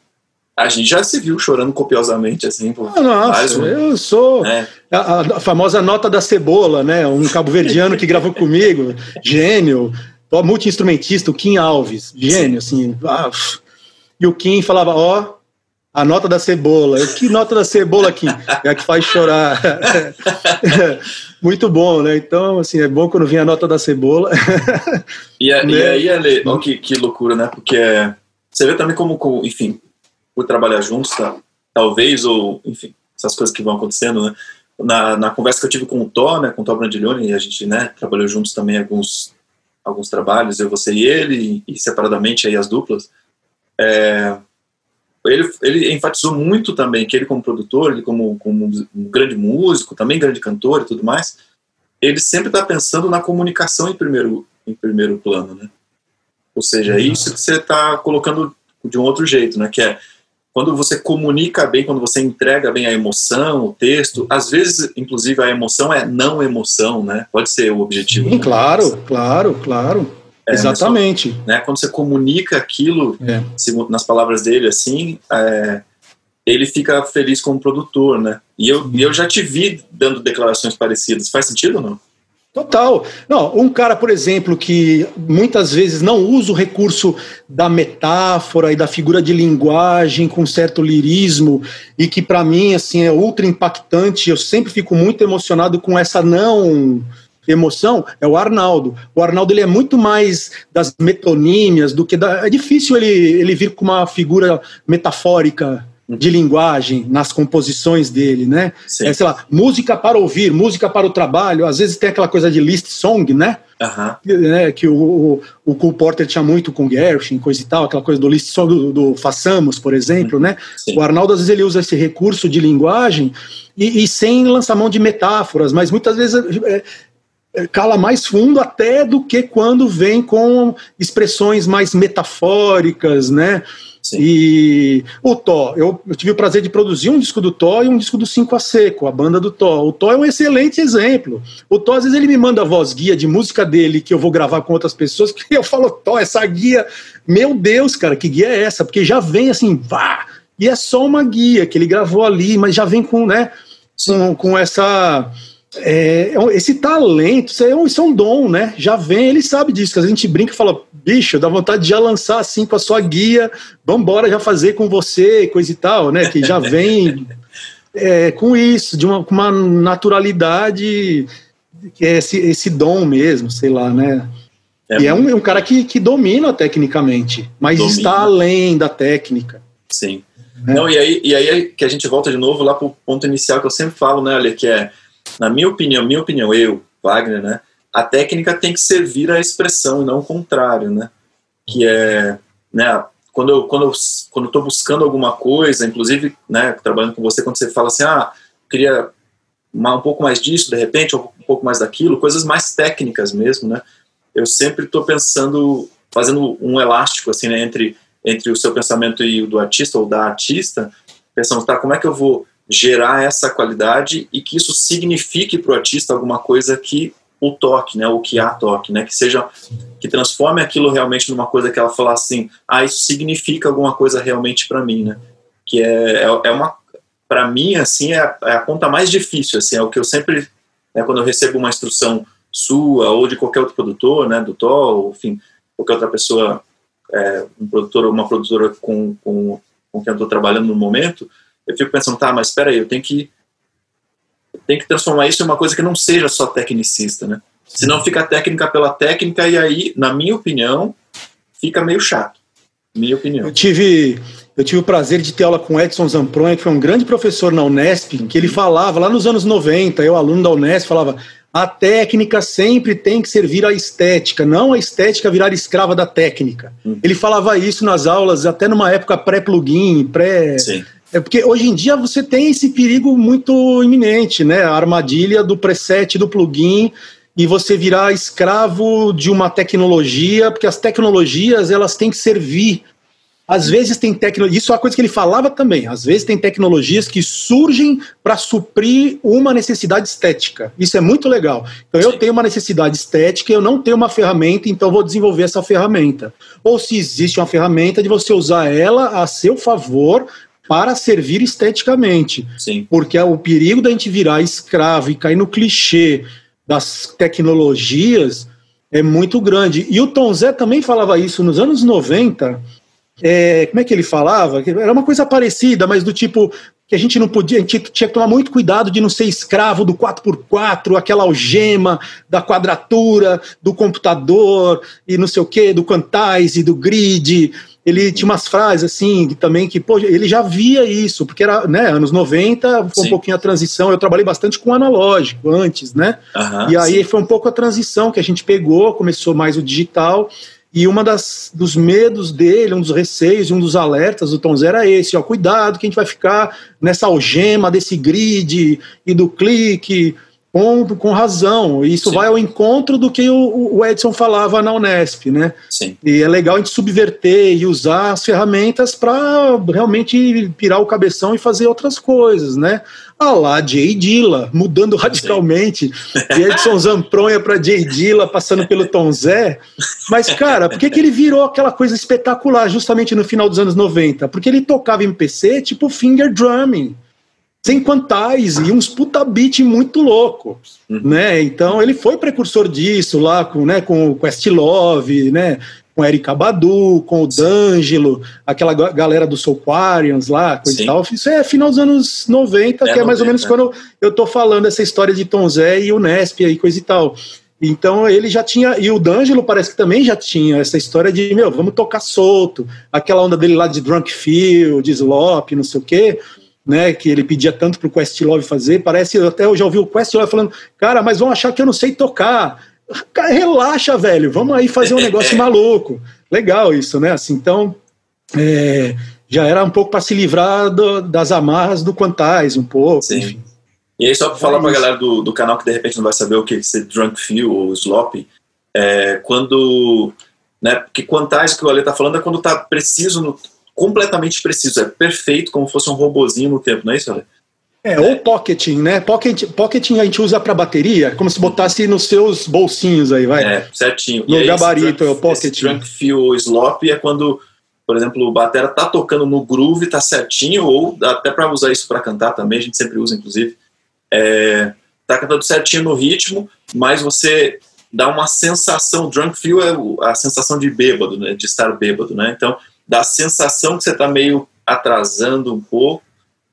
A gente já se viu chorando copiosamente, assim. Por ah, nossa, eu sou né? a, a, famosa nota da cebola, né? Um cabo-verdiano que gravou comigo, gênio, multi-instrumentista, o Kim Alves, gênio, assim. Ah, e o Kim falava, ó, a nota da cebola. Eu, que nota da cebola aqui? É a que faz chorar. Muito bom, né? Então, assim, é bom quando vem a nota da cebola. E, a, né? e aí, Ale, olha que, que loucura, né? Porque você vê também como, como enfim, por trabalhar juntos, tá? talvez, ou, enfim, essas coisas que vão acontecendo, né? Na, na conversa que eu tive com o Thor, né, com o Thor Brandiglione, a gente, né, trabalhou juntos também alguns alguns trabalhos, eu, você e ele, e, e separadamente aí as duplas, é, ele, ele enfatizou muito também que ele como produtor, ele como, como um grande músico, também grande cantor e tudo mais, ele sempre está pensando na comunicação em primeiro, em primeiro plano, né? Ou seja, é isso que você está colocando de um outro jeito, né? Que é quando você comunica bem, quando você entrega bem a emoção, o texto, às vezes, inclusive, a emoção é não emoção, né? Pode ser o objetivo. Sim, claro, claro, claro. É, Exatamente. Só, né, quando você comunica aquilo, é. nas palavras dele, assim, é, ele fica feliz como produtor, né? E eu, e eu já te vi dando declarações parecidas. Faz sentido ou não? Total. Não, um cara, por exemplo, que muitas vezes não usa o recurso da metáfora e da figura de linguagem com certo lirismo e que para mim assim é ultra impactante. Eu sempre fico muito emocionado com essa não emoção é o Arnaldo. O Arnaldo ele é muito mais das metonímias do que da, é difícil ele ele vir com uma figura metafórica de linguagem nas composições dele, né? Sim. É, sei lá, música para ouvir, música para o trabalho. Às vezes tem aquela coisa de list song, né? Uhum. né que o, o, o Cole Porter tinha muito com Gershwin, coisa e tal, aquela coisa do list song do, do Façamos, por exemplo, uhum. né? Sim. O Arnaldo às vezes ele usa esse recurso de linguagem e, e sem lançar mão de metáforas, mas muitas vezes é, é, cala mais fundo até do que quando vem com expressões mais metafóricas, né? Sim. E o Tó, eu, eu, tive o prazer de produzir um disco do Tó e um disco do Cinco a Seco, a banda do Tó. O Tó é um excelente exemplo. O Tó, às vezes, ele me manda a voz guia de música dele que eu vou gravar com outras pessoas, que eu falo, Tó, essa guia, meu Deus, cara, que guia é essa? Porque já vem assim, vá! E é só uma guia que ele gravou ali, mas já vem com, né, com, com essa é esse talento, isso é, um, isso é um dom, né? Já vem, ele sabe disso, que a gente brinca e fala, bicho, dá vontade de já lançar assim com a sua guia, vambora já fazer com você, coisa e tal, né? Que já vem é, com isso, de uma, com uma naturalidade, que é esse, esse dom mesmo, sei lá, né? É e é um, é um, cara que, que domina tecnicamente, mas domina. está além da técnica. Sim. É. Não, e aí, e aí que a gente volta de novo lá para o ponto inicial que eu sempre falo, né, olha, que é na minha opinião, minha opinião, eu, Wagner, né, a técnica tem que servir à expressão e não o contrário, né? Que é, né, quando eu quando eu, quando estou buscando alguma coisa, inclusive, né, trabalhando com você, quando você fala assim, ah, queria um pouco mais disso, de repente, ou um pouco mais daquilo, coisas mais técnicas mesmo, né? Eu sempre estou pensando, fazendo um elástico assim, né, entre entre o seu pensamento e o do artista ou da artista, pensando, tá, como é que eu vou gerar essa qualidade e que isso signifique para o artista alguma coisa que o toque, né, o que há toque, né, que seja que transforme aquilo realmente numa coisa que ela fala assim, ah, isso significa alguma coisa realmente para mim, né, que é, é, é uma para mim assim é a, é a, conta mais difícil, assim, é o que eu sempre, né, quando eu recebo uma instrução sua ou de qualquer outro produtor, né, do Tó, enfim, qualquer outra pessoa, é, um produtor ou uma produtora com, com, com quem eu estou trabalhando no momento, eu fico pensando, tá, mas espera aí, eu tenho que tem que transformar isso em uma coisa que não seja só tecnicista, né? Senão fica técnica pela técnica e aí, na minha opinião, fica meio chato. Minha opinião. Eu tive, eu tive o prazer de ter aula com Edson Zampronha, que foi um grande professor na Unesp, que ele falava lá nos anos 90, eu aluno da Unesp, falava: a técnica sempre tem que servir à estética, não a estética virar escrava da técnica. Hum. Ele falava isso nas aulas, até numa época pré-plugin, pré, -plugin, pré é porque hoje em dia você tem esse perigo muito iminente, né? A armadilha do preset do plugin e você virar escravo de uma tecnologia, porque as tecnologias elas têm que servir. Às vezes tem tecnologia, isso é uma coisa que ele falava também. Às vezes tem tecnologias que surgem para suprir uma necessidade estética. Isso é muito legal. Então Sim. eu tenho uma necessidade estética, eu não tenho uma ferramenta, então vou desenvolver essa ferramenta. Ou se existe uma ferramenta de você usar ela a seu favor para servir esteticamente. Sim. Porque é o perigo da gente virar escravo e cair no clichê das tecnologias é muito grande. E o Tom Zé também falava isso nos anos 90. É, como é que ele falava? Era uma coisa parecida, mas do tipo que a gente não podia, a gente tinha que tomar muito cuidado de não ser escravo do 4x4, aquela algema da quadratura do computador e não sei o que, do quantize, do grid, ele tinha umas frases assim, também que, pô, ele já via isso, porque era, né, anos 90, foi sim. um pouquinho a transição, eu trabalhei bastante com analógico antes, né, e aí sim. foi um pouco a transição que a gente pegou, começou mais o digital, e uma das dos medos dele, um dos receios, um dos alertas do Tom Zero era esse, ó, cuidado que a gente vai ficar nessa algema desse grid e do clique, com, com razão. Isso Sim. vai ao encontro do que o, o, Edson falava na Unesp, né? Sim. E é legal a gente subverter e usar as ferramentas para realmente pirar o cabeção e fazer outras coisas, né? Ah lá, Jay Dilla, mudando radicalmente. Edson Zampronha para Jay Dilla, passando pelo Tom Zé. Mas, cara, por que, que ele virou aquela coisa espetacular justamente no final dos anos 90? Porque ele tocava em PC tipo finger drumming sem quantais e uns puta beat muito louco, uhum. né? Então ele foi precursor disso lá com, né, com o Questlove, né? Com Erika Badu, com o D'Angelo, aquela galera do Soulquarians lá, coisa e tal. Isso é final dos anos 90, é que é mais 90, ou menos é. quando eu tô falando essa história de Tom Zé e o Nesp e coisa e tal. Então ele já tinha, e o D'Angelo parece que também já tinha essa história de, meu, vamos tocar solto, aquela onda dele lá de Drunk Feel, de Slop, não sei o quê né, que ele pedia tanto para o Questlove fazer, parece, até eu já ouvi o Questlove falando, cara, mas vão achar que eu não sei tocar. Cara, relaxa, velho, vamos aí fazer um negócio maluco. Legal isso, né? Assim, então, é, já era um pouco para se livrar do, das amarras do Quantais, um pouco. Sim. Enfim. E aí, só para falar é para a galera do, do canal que de repente não vai saber o que é ser Drunk Feel ou Slop, é, quando. Né, porque Quantais que o Ale tá falando é quando tá preciso no, completamente preciso, é perfeito, como fosse um robozinho no tempo, não é isso, Ale? É, ou pocketing, né? Pocket, pocketing a gente usa para bateria, como se botasse nos seus bolsinhos aí, vai. É, certinho. No aí, gabarito, é o pocketing. Drunk feel slop é quando, por exemplo, o batera tá tocando no groove, tá certinho, ou até para usar isso para cantar também, a gente sempre usa, inclusive. É, tá cantando certinho no ritmo, mas você dá uma sensação, drunk feel é a sensação de bêbado, né? De estar bêbado, né? Então, dá a sensação que você está meio atrasando um pouco,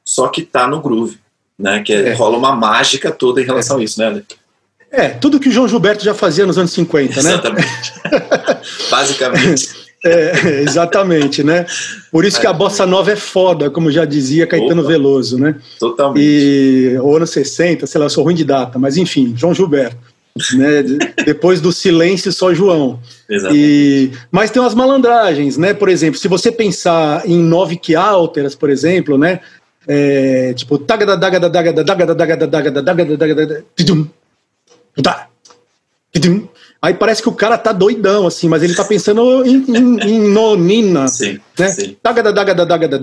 só que está no groove, né? Que é, é. rola uma mágica toda em relação é. a isso, né, Ale? É, tudo que o João Gilberto já fazia nos anos 50, né? Exatamente. Basicamente. É, exatamente, né? Por isso que a bossa nova é foda, como já dizia Caetano Opa, Veloso, né? Totalmente. E o ano 60, sei lá, eu sou ruim de data, mas enfim, João Gilberto né? Depois do silêncio, só João. E, mas tem umas malandragens, né? Por exemplo, se você pensar em nove que alteras, por exemplo, né? É, tipo, taga da daga da daga da daga da daga da daga da daga da daga da Aí parece que o cara tá doidão, assim, mas ele tá pensando em, em, em nonina. Sim, né? sim. Taga da daga da daga da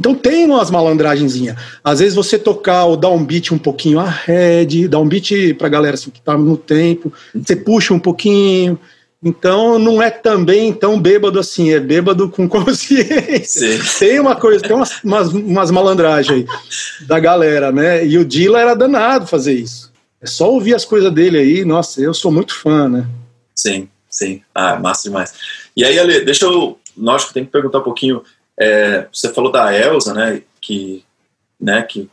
então tem umas malandragenzinhas. Às vezes você tocar ou dar um beat um pouquinho ahead, dar um beat pra galera assim, que tá no tempo, você puxa um pouquinho. Então não é também tão bêbado assim, é bêbado com consciência. Sim. Tem uma coisa, tem umas, umas, umas malandragens aí da galera, né? E o Dila era danado fazer isso. É só ouvir as coisas dele aí, nossa, eu sou muito fã, né? Sim, sim. Ah, massa demais. E aí, Ale, deixa eu. Lógico, tem que perguntar um pouquinho é, você falou da Elsa, né? Que, né, que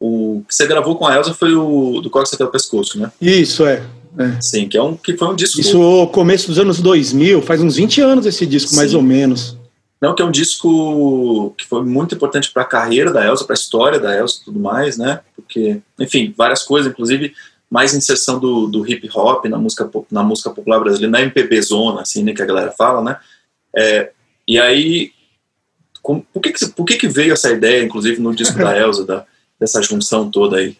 o que você gravou com a Elsa foi o do Cox até o pescoço, né? Isso, é. é. Sim, que, é um, que foi um disco. Isso começo dos anos 2000, faz uns 20 anos esse disco, Sim. mais ou menos. Não, que é um disco que foi muito importante para a carreira da Elsa, para a história da Elsa e tudo mais, né? Porque, enfim, várias coisas, inclusive mais inserção do, do hip hop na música, na música popular brasileira, na MPB zona, assim, né, que a galera fala, né? É, e aí como, por que, que, por que, que veio essa ideia, inclusive no disco da Elsa, da, dessa junção toda aí?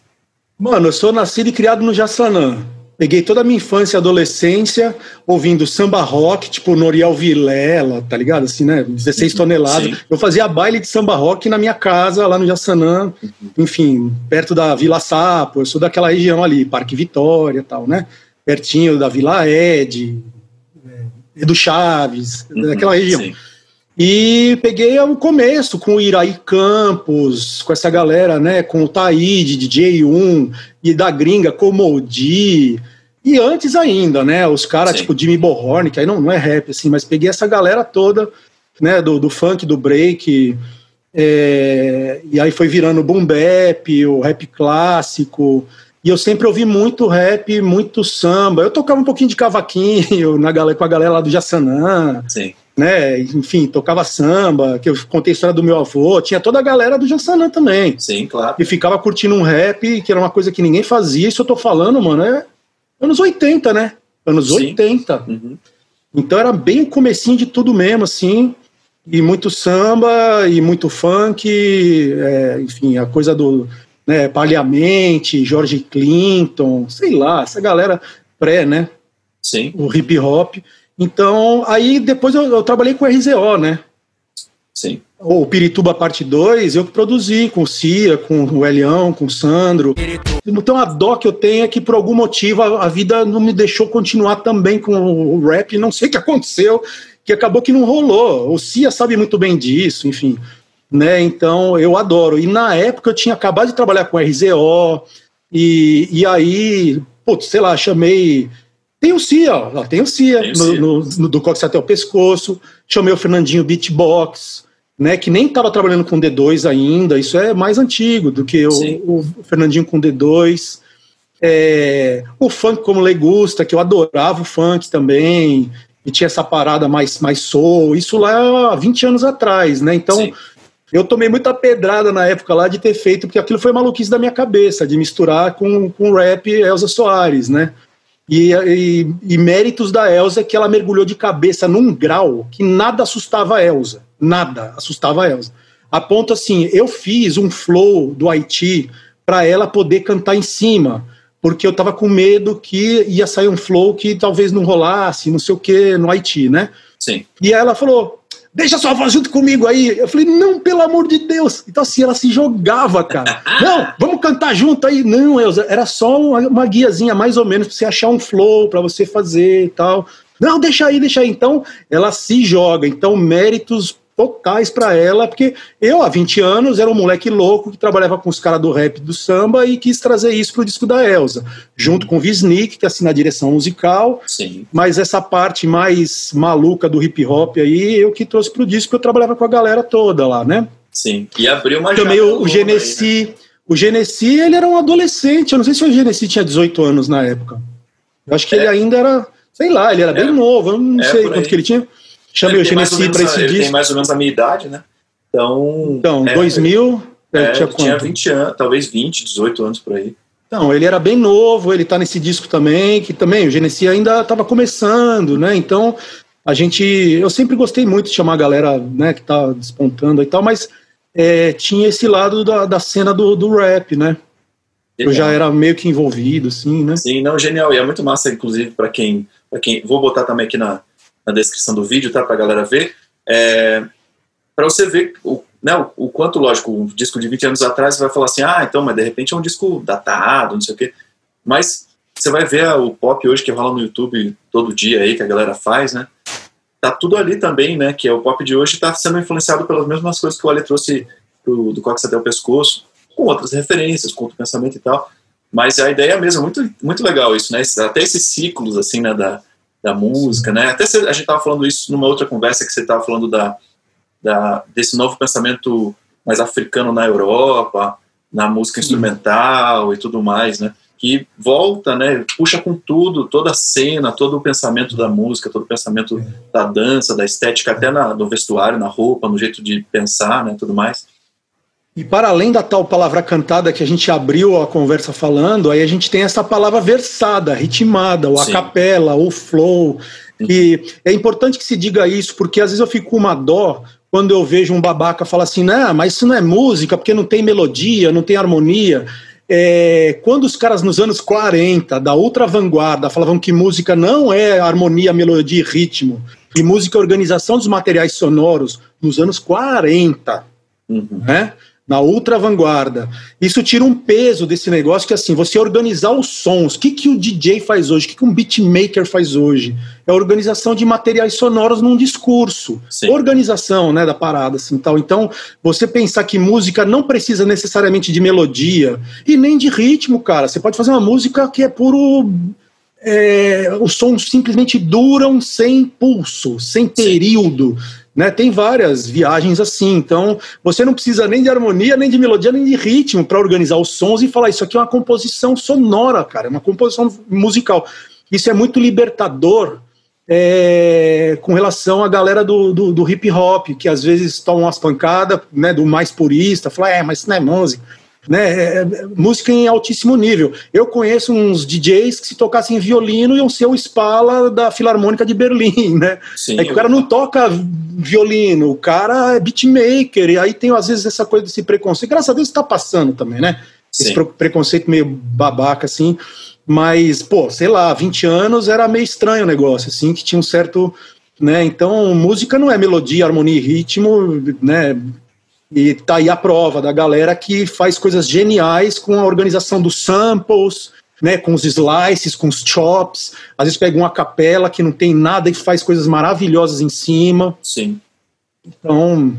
Mano, eu sou nascido e criado no Jaçanã. Peguei toda a minha infância e adolescência ouvindo samba rock, tipo Noriel Vilela, tá ligado? Assim, né? 16 uhum, toneladas. Sim. Eu fazia baile de samba rock na minha casa, lá no Jaçanã, uhum. enfim, perto da Vila Sapo. Eu sou daquela região ali, Parque Vitória e tal, né? Pertinho da Vila Ed, é, Edu Chaves, uhum, daquela região. Sim. E peguei o começo com o Iraí Campos, com essa galera, né? Com o Taíde, DJ1, e da gringa, Comodi. E antes ainda, né? Os caras tipo Jimmy Bohorn, que aí não, não é rap, assim, mas peguei essa galera toda, né? Do, do funk, do break. É, e aí foi virando o boom bap, o rap clássico. E eu sempre ouvi muito rap, muito samba. Eu tocava um pouquinho de cavaquinho na galera, com a galera lá do Jassanã. Sim. Né? Enfim, tocava samba, que eu contei a história do meu avô. Tinha toda a galera do Jassanã também. Sim, claro. E ficava curtindo um rap, que era uma coisa que ninguém fazia. Isso eu tô falando, mano, é anos 80, né? Anos Sim. 80. Uhum. Então era bem o comecinho de tudo mesmo, assim, e muito samba, e muito funk, é, enfim, a coisa do né, Palhamente, George Clinton, sei lá, essa galera pré, né? Sim. O hip hop. Então, aí depois eu, eu trabalhei com o RZO, né? Sim. O Pirituba Parte 2, eu que produzi com o Cia, com o Elião, com o Sandro. Então a dó que eu tenho é que por algum motivo a, a, vida não me deixou continuar também com o rap, não sei o que aconteceu, que acabou que não rolou. O Cia sabe muito bem disso, enfim. Né? Então eu adoro. E na época eu tinha acabado de trabalhar com RZO, e, e aí, putz, sei lá, chamei. Tem o Cia, ó, tem o Cia, tem o Cia. No, no, no, do Cox até o pescoço. Chamei o Fernandinho Beatbox né, que nem estava trabalhando com D2 ainda, isso é mais antigo do que o, o, Fernandinho com D2. É, o funk como Legusta, que eu adorava o funk também, e tinha essa parada mais, mais soul, isso lá há 20 anos atrás, né? Então, Sim. eu tomei muita pedrada na época lá de ter feito, porque aquilo foi maluquice da minha cabeça, de misturar com, com rap Elza Soares, né? E, e, e, méritos da Elsa que ela mergulhou de cabeça num grau que nada assustava a Elsa. Nada assustava a Elsa. A ponto assim, eu fiz um flow do Haiti para ela poder cantar em cima, porque eu tava com medo que ia sair um flow que talvez não rolasse, não sei o que, no Haiti, né? Sim. E aí ela falou: deixa sua voz junto comigo aí. Eu falei, não, pelo amor de Deus. Então, assim, ela se jogava, cara. não, vamos cantar junto aí. Não, Elza, era só uma, uma guiazinha, mais ou menos, pra você achar um flow, para você fazer e tal. Não, deixa aí, deixa aí. Então, ela se joga. Então, méritos totais para ela, porque eu, há 20 anos, era um moleque louco que trabalhava com os caras do rap do samba e quis trazer isso pro disco da Elsa, junto com o Visnik, que assina a direção musical. Sim. Mas essa parte mais maluca do hip hop aí, eu que trouxe pro disco, eu trabalhava com a galera toda lá, né? Sim. E abriu uma Também o, o Genesi. Aí, né? O Genesi, ele era um adolescente. Eu não sei se o Genesi tinha 18 anos na época. Eu acho que é. ele ainda era, sei lá, ele era, era. bem novo. Eu não é, sei quanto que ele tinha. Chamei o Genesi para esse ele disco. tem mais ou menos a minha idade, né? Então. Então, é, 2000. É, é, tinha, tinha 20 anos, talvez 20, 18 anos por aí. Então, ele era bem novo, ele tá nesse disco também, que também o Genesi ainda estava começando, né? Então, a gente. Eu sempre gostei muito de chamar a galera né, que tá despontando e tal, mas é, tinha esse lado da, da cena do, do rap, né? Genial. Eu já era meio que envolvido, assim, né? Sim, não, genial. E é muito massa, inclusive, para quem, quem. Vou botar também aqui na, na descrição do vídeo, tá? Pra galera ver. É, para você ver o, né, o, o, quanto, lógico, um disco de 20 anos atrás você vai falar assim, ah, então, mas de repente é um disco datado, não sei o quê. Mas você vai ver o pop hoje que rola no YouTube todo dia aí, que a galera faz, né? Tá tudo ali também, né? Que é o pop de hoje tá sendo influenciado pelas mesmas coisas que o Ale trouxe pro, do Cox até o pescoço, com outras referências, com outro pensamento e tal. Mas a ideia é mesmo, muito, muito legal isso, né? Até esses ciclos, assim, né, da, da música, né? Até a gente estava falando isso numa outra conversa que você estava falando da, da, desse novo pensamento mais africano na Europa, na música instrumental e tudo mais, né? Que volta, né? Puxa com tudo, toda a cena, todo o pensamento da música, todo o pensamento da dança, da estética, até na, no vestuário, na roupa, no jeito de pensar, né? Tudo mais. E para além da tal palavra cantada que a gente abriu a conversa falando, aí a gente tem essa palavra versada, ritmada, o a capela, o flow. E é importante que se diga isso, porque às vezes eu fico com uma dó quando eu vejo um babaca falar assim, não, mas isso não é música, porque não tem melodia, não tem harmonia. É, quando os caras nos anos 40, da ultra vanguarda, falavam que música não é harmonia, melodia e ritmo, e música é organização dos materiais sonoros, nos anos 40, uhum. né? Na ultra vanguarda. Isso tira um peso desse negócio que assim, você organizar os sons. O que, que o DJ faz hoje? O que, que um beatmaker faz hoje? É a organização de materiais sonoros num discurso. Sim. Organização, né, da parada assim, tal. Então, você pensar que música não precisa necessariamente de melodia e nem de ritmo, cara. Você pode fazer uma música que é puro é, os sons simplesmente duram sem pulso, sem período. Sim Né, tem várias viagens assim, então você não precisa nem de harmonia, nem de melodia, nem de ritmo para organizar os sons e falar isso aqui é uma composição sonora, cara, é uma composição musical. Isso é muito libertador é, com relação à galera do, do, do, hip hop, que às vezes tomam umas pancadas, né, do mais purista, fala, é, mas isso não é música. Né, é, é, música em altíssimo nível. Eu conheço uns DJs que se tocassem violino iam ser o Spala da Filarmônica de Berlim, né? Sim, é que o cara não toca violino, o cara é beatmaker, e aí tem às vezes essa coisa desse preconceito. Graças a Deus está passando também, né? Sim. Esse preconceito meio babaca, assim. Mas, pô, sei lá, 20 anos era meio estranho o negócio, assim, que tinha um certo. Né, então, música não é melodia, harmonia e ritmo, né? E tá aí a prova da galera que faz coisas geniais com a organização dos samples, né, com os slices, com os chops. Às vezes pega uma capela que não tem nada e faz coisas maravilhosas em cima. Sim. Então.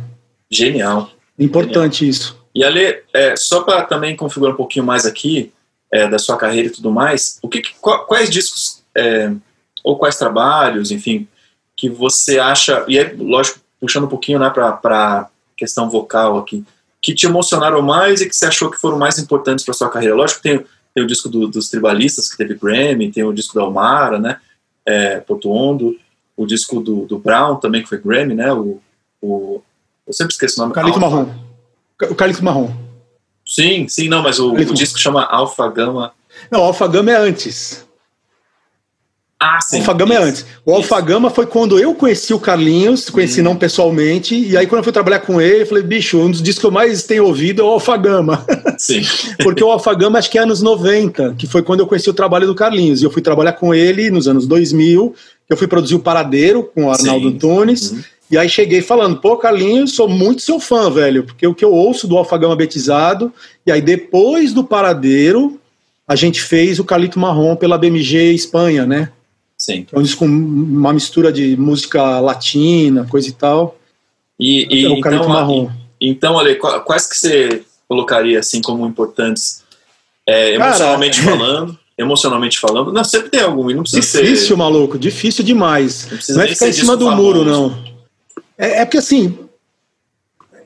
Genial. Importante Genial. isso. E ali, é, só para também configurar um pouquinho mais aqui, é, da sua carreira e tudo mais, o que, quais discos é, ou quais trabalhos, enfim, que você acha, e aí, lógico, puxando um pouquinho né, para questão vocal aqui, que te emocionaram mais e que você achou que foram mais importantes para sua carreira? Lógico que tem, tem o disco do, dos Tribalistas, que teve Grammy, tem o disco da Almara, né, é, Ondo, o disco do, do Brown também, que foi Grammy, né, o, o eu sempre esqueço o nome. Calito Marrom. O Calito Marrom. Sim, sim, não, mas o, o disco chama Alpha Gama. Não, Alpha Gama é antes. Ah, sim. Alpha Gama é antes. O Alpha Gama foi quando eu conheci o Carlinhos, conheci hum. não pessoalmente, e aí quando eu fui trabalhar com ele, eu falei, bicho, um dos discos que eu mais tenho ouvido é o Alpha Gama. Sim. Porque o Alpha Gama acho que é anos 90, que foi quando eu conheci o trabalho do Carlinhos. E eu fui trabalhar com ele nos anos 2000, eu fui produzir o Paradeiro com o Arnaldo sim. Tunes. Uhum. E aí cheguei falando, pô, Carlinhos, sou muito seu fã, velho, porque o que eu ouço do Alfagama Betizado, e aí depois do Paradeiro, a gente fez o Calito Marrom pela BMG Espanha, né? Sim. É um disco com uma mistura de música latina, coisa e tal. E, e é o então, Marrom. Então, olha, quais que você colocaria assim como importantes, é, emocionalmente Cara, falando? emocionalmente falando, não, sempre tem algum, não precisa difícil, ser... Difícil, maluco, difícil demais. Não, não é ficar em cima do famoso. muro, não. É, é porque assim.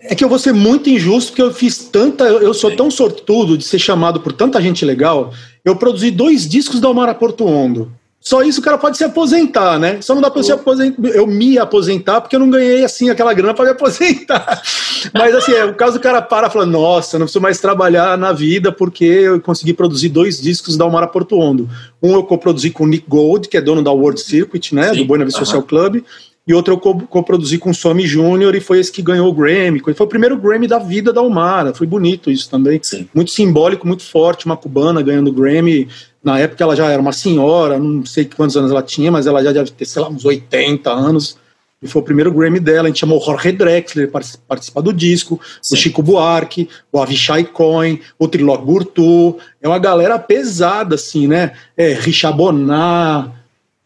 É que eu vou ser muito injusto, porque eu fiz tanta. Eu sou tão sortudo de ser chamado por tanta gente legal. Eu produzi dois discos da Omara Porto Ondo. Só isso o cara pode se aposentar, né? Só não dá para se aposentar, eu me aposentar porque eu não ganhei assim aquela grana para me aposentar. Mas assim, é, o caso do cara para e fala: "Nossa, não preciso mais trabalhar na vida porque eu consegui produzir dois discos da Omara Porto Ondo. Um eu coproduzi com o Nick Gold, que é dono da World Circuit, né, Sim. do Buena Vista uh -huh. Social Club, e outro eu co-produzi com o Somi Júnior e foi esse que ganhou o Grammy. Foi o primeiro Grammy da vida da Almara. Foi bonito isso também. Sim. Muito simbólico, muito forte. Uma cubana ganhando o Grammy. Na época ela já era uma senhora, não sei quantos anos ela tinha, mas ela já deve ter, sei lá, uns 80 anos. E foi o primeiro Grammy dela. A gente chamou o Jorge Drexler para participar do disco, Sim. o Chico Buarque, o Avishai Cohen, o Trilog Burtu. É uma galera pesada, assim, né? É, Richard Bonar.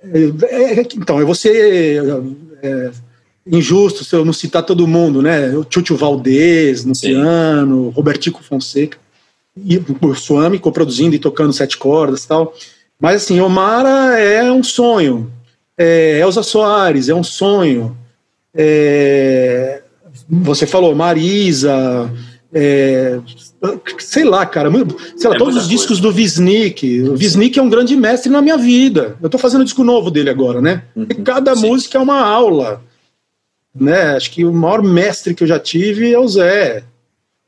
É, é, então, eu vou ser é, injusto se eu não citar todo mundo, né? O Tchutchu Valdez no Sim. piano, Robertico Fonseca, e o Suami coproduzindo e tocando sete cordas e tal. Mas assim, Omara é um sonho. É, Elza Soares é um sonho. É, você falou Marisa, é, sei lá, cara, sei lá, é todos os discos coisa. do Visnik. O Visnik é um grande mestre na minha vida. Eu tô fazendo um disco novo dele agora, né? Uhum, e cada sim. música é uma aula. Né? Acho que o maior mestre que eu já tive é o Zé.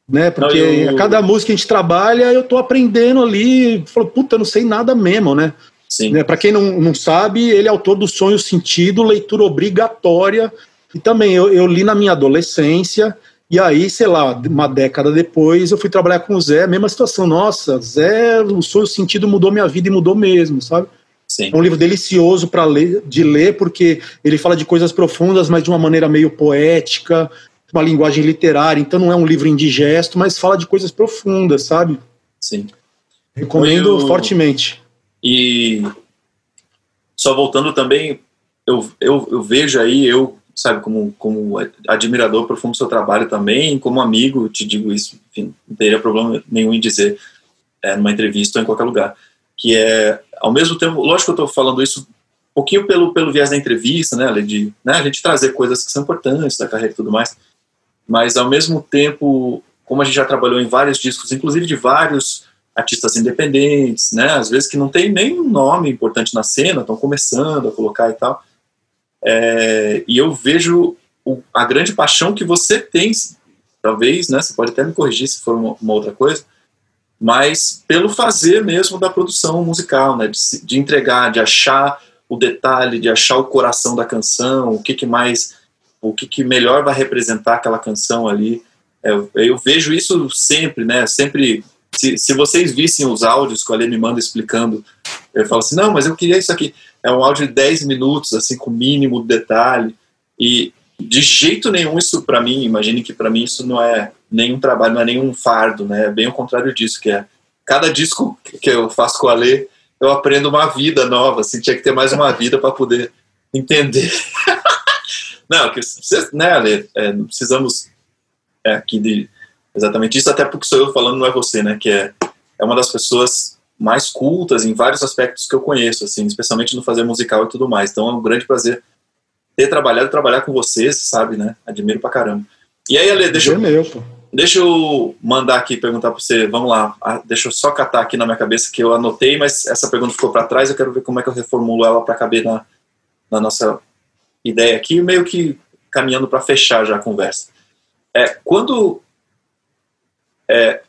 Né? Porque não, eu... a cada música que a gente trabalha, eu tô aprendendo ali. Falo, puta, não sei nada mesmo, né? Sim. Né? Para quem não, não sabe, ele é autor do Sonho Sentido, leitura obrigatória. E também eu, eu li na minha adolescência e aí, sei lá, uma década depois, eu fui trabalhar com o Zé, mesma situação. Nossa, Zé, o seu sentido mudou minha vida e mudou mesmo, sabe? Sim. É um livro delicioso para ler, de ler, porque ele fala de coisas profundas, mas de uma maneira meio poética, uma linguagem literária. Então não é um livro indigesto, mas fala de coisas profundas, sabe? Sim. Recomendo eu... fortemente. E só voltando também, eu, eu, eu vejo aí, eu sabe, como, como admirador profundo do seu trabalho também, como amigo, te digo isso, enfim, não teria problema nenhum em dizer é, numa entrevista ou em qualquer lugar, que é, ao mesmo tempo, lógico que eu estou falando isso pouquinho pelo, pelo viés da entrevista, né, de né, a gente trazer coisas que são importantes da carreira e tudo mais, mas ao mesmo tempo, como a gente já trabalhou em vários discos, inclusive de vários artistas independentes, né, às vezes que não tem nenhum nome importante na cena, estão começando a colocar e tal, é, e eu vejo o, a grande paixão que você tem, talvez, né, você pode até me corrigir se for uma, uma outra coisa, mas pelo fazer mesmo da produção musical, né, de, de entregar, de achar o detalhe, de achar o coração da canção, o que, que mais, o que, que melhor vai representar aquela canção ali. É, eu, vejo isso sempre, né? Sempre. Se, se vocês vissem os áudios que o Ale me manda explicando, eu falo assim: não, mas eu queria isso aqui. É um áudio de 10 minutos, assim, com mínimo detalhe. E de jeito nenhum isso para mim, imagine que para mim isso não é nenhum trabalho, não é nenhum fardo, né? É bem o contrário disso, que é cada disco que eu faço com a Ale, eu aprendo uma vida nova, assim, tinha que ter mais uma vida para poder entender. não, que né, Ale, é, não precisamos é, aqui de exatamente isso, até porque sou eu falando, não é você, né, que é, é uma das pessoas mais cultas em vários aspectos que eu conheço, assim, especialmente no fazer musical e tudo mais. Então é um grande prazer ter trabalhado, trabalhar com você, sabe, né? Admiro pra caramba. E aí, Ale, deixa eu, meu, pô. Deixa eu mandar aqui perguntar para você. Vamos lá. Ah, deixa eu só catar aqui na minha cabeça que eu anotei, mas essa pergunta ficou para trás. Eu quero ver como é que eu reformulo ela para caber na, na nossa ideia aqui, meio que caminhando para fechar já a conversa. É, quando é,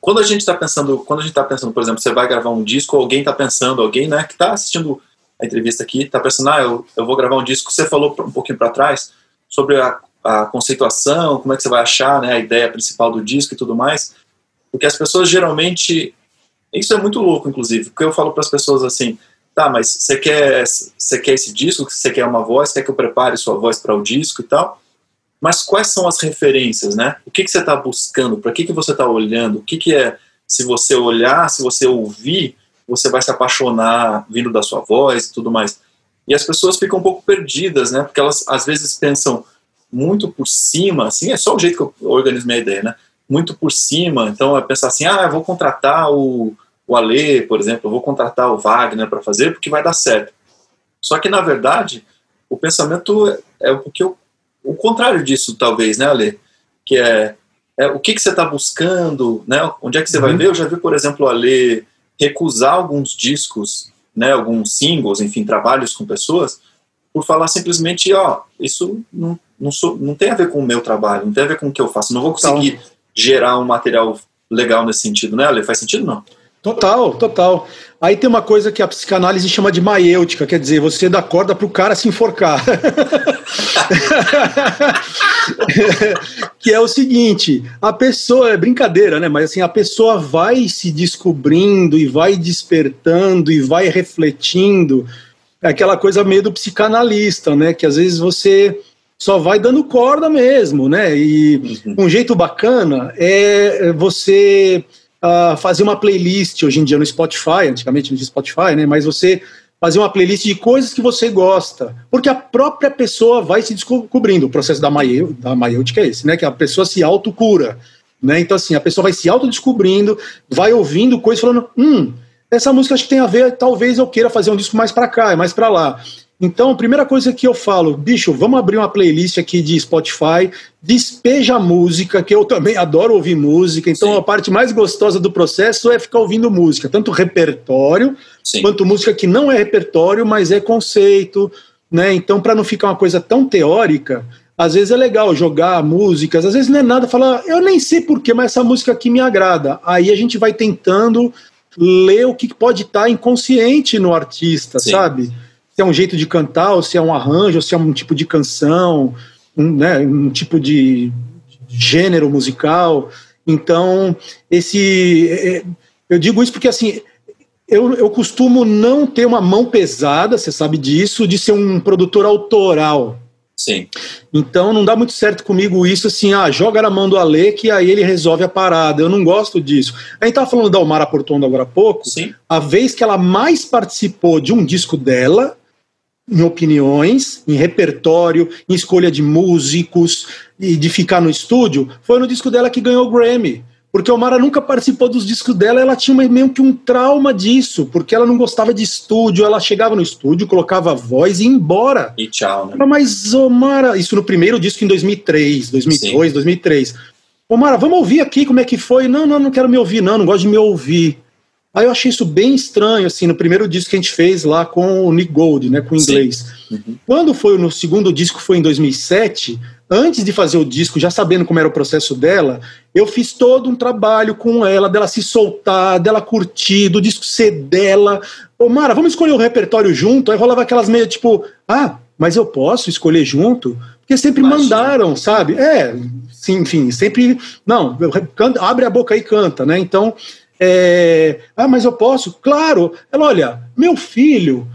quando a gente está pensando, quando a gente está pensando, por exemplo, você vai gravar um disco, alguém está pensando, alguém, né, que está assistindo a entrevista aqui, está pensando, ah, eu, eu vou gravar um disco. Você falou um pouquinho para trás sobre a a conceituação, como é que você vai achar né, a ideia principal do disco e tudo mais. Porque as pessoas geralmente. Isso é muito louco, inclusive, porque eu falo para as pessoas assim: tá, mas você quer, você quer esse disco, você quer uma voz, quer que eu prepare sua voz para o disco e tal. Mas quais são as referências, né? O que, que você está buscando? Para que, que você está olhando? O que, que é, se você olhar, se você ouvir, você vai se apaixonar vindo da sua voz e tudo mais. E as pessoas ficam um pouco perdidas, né? Porque elas às vezes pensam, muito por cima, assim, é só o jeito que eu organizo minha ideia, né? Muito por cima, então é pensar assim, ah, eu vou contratar o, o Alê, por exemplo, eu vou contratar o Wagner para fazer porque vai dar certo. Só que, na verdade, o pensamento é, é o que eu, o contrário disso, talvez, né, Alê? Que é, é o que, que você está buscando, né? Onde é que você uhum. vai ver? Eu já vi, por exemplo, o Alê recusar alguns discos, né, alguns singles, enfim, trabalhos com pessoas, por falar simplesmente, ó, isso não, não, sou, não tem a ver com o meu trabalho, não tem a ver com o que eu faço, não vou conseguir então, gerar um material legal nesse sentido, né, Ale? Faz sentido não? Total, total. Aí tem uma coisa que a psicanálise chama de maiêutica, quer dizer, você dá corda para o cara se enforcar. que é o seguinte, a pessoa, é brincadeira, né? Mas assim, a pessoa vai se descobrindo e vai despertando e vai refletindo é aquela coisa meio do psicanalista, né? Que às vezes você só vai dando corda mesmo, né? E uhum. um jeito bacana é você uh, fazer uma playlist hoje em dia no Spotify, antigamente no Spotify, né? Mas você fazer uma playlist de coisas que você gosta, porque a própria pessoa vai se descobrindo. O processo da, maio, da maiêutica é esse, né? Que a pessoa se autocura, né? Então assim, a pessoa vai se autodescobrindo, vai ouvindo coisas falando, hum, essa música acho que tem a ver, talvez eu queira fazer um disco mais para cá, mais para lá. Então, a primeira coisa que eu falo, bicho, vamos abrir uma playlist aqui de Spotify, despeja música, que eu também adoro ouvir música. Então, Sim. a parte mais gostosa do processo é ficar ouvindo música, tanto repertório, Sim. quanto música que não é repertório, mas é conceito, né? Então, para não ficar uma coisa tão teórica, às vezes é legal jogar músicas, às vezes não é nada, falar, eu nem sei porquê, mas essa música aqui me agrada. Aí a gente vai tentando ler o que pode estar tá inconsciente no artista, Sim. sabe? Se é um jeito de cantar, ou se é um arranjo, ou se é um tipo de canção, um, né, um tipo de gênero musical. Então, esse. É, eu digo isso porque, assim, eu, eu costumo não ter uma mão pesada, você sabe disso, de ser um produtor autoral. Sim. Então não dá muito certo comigo isso assim, ah, joga na mão do Ale que aí ele resolve a parada. Eu não gosto disso. A gente tava falando da Omara Portondo agora há pouco. Sim. A vez que ela mais participou de um disco dela, em opiniões, em repertório, em escolha de músicos e de ficar no estúdio, foi no disco dela que ganhou o Grammy. porque o Mara nunca participou dos discos dela, ela tinha meio que um trauma disso, porque ela não gostava de estúdio, ela chegava no estúdio, colocava a voz e ia embora. E tchau, né? Mas, ô Mara, isso no primeiro disco em 2003, 2002, Sim. 2003. Ô Mara, vamos ouvir aqui como é que foi? Não, não, não quero me ouvir, não, não gosto de me ouvir. Aí eu achei isso bem estranho, assim, no primeiro disco que a gente fez lá com o Nick Gold, né, com o inglês. Uhum. Quando foi no segundo disco, foi em 2007, antes de fazer o disco, já sabendo como era o processo dela, eu fiz todo um trabalho com ela, dela se soltar, dela curtir, do disco ser dela. Ô, Mara, vamos escolher o repertório junto? Aí rolava aquelas meio tipo, ah, mas eu posso escolher junto? Porque sempre Imagina. mandaram, sabe? É, sim, enfim, sempre. Não, abre a boca e canta, né? Então é, ah, mas eu posso? Claro. Ela, olha, meu filho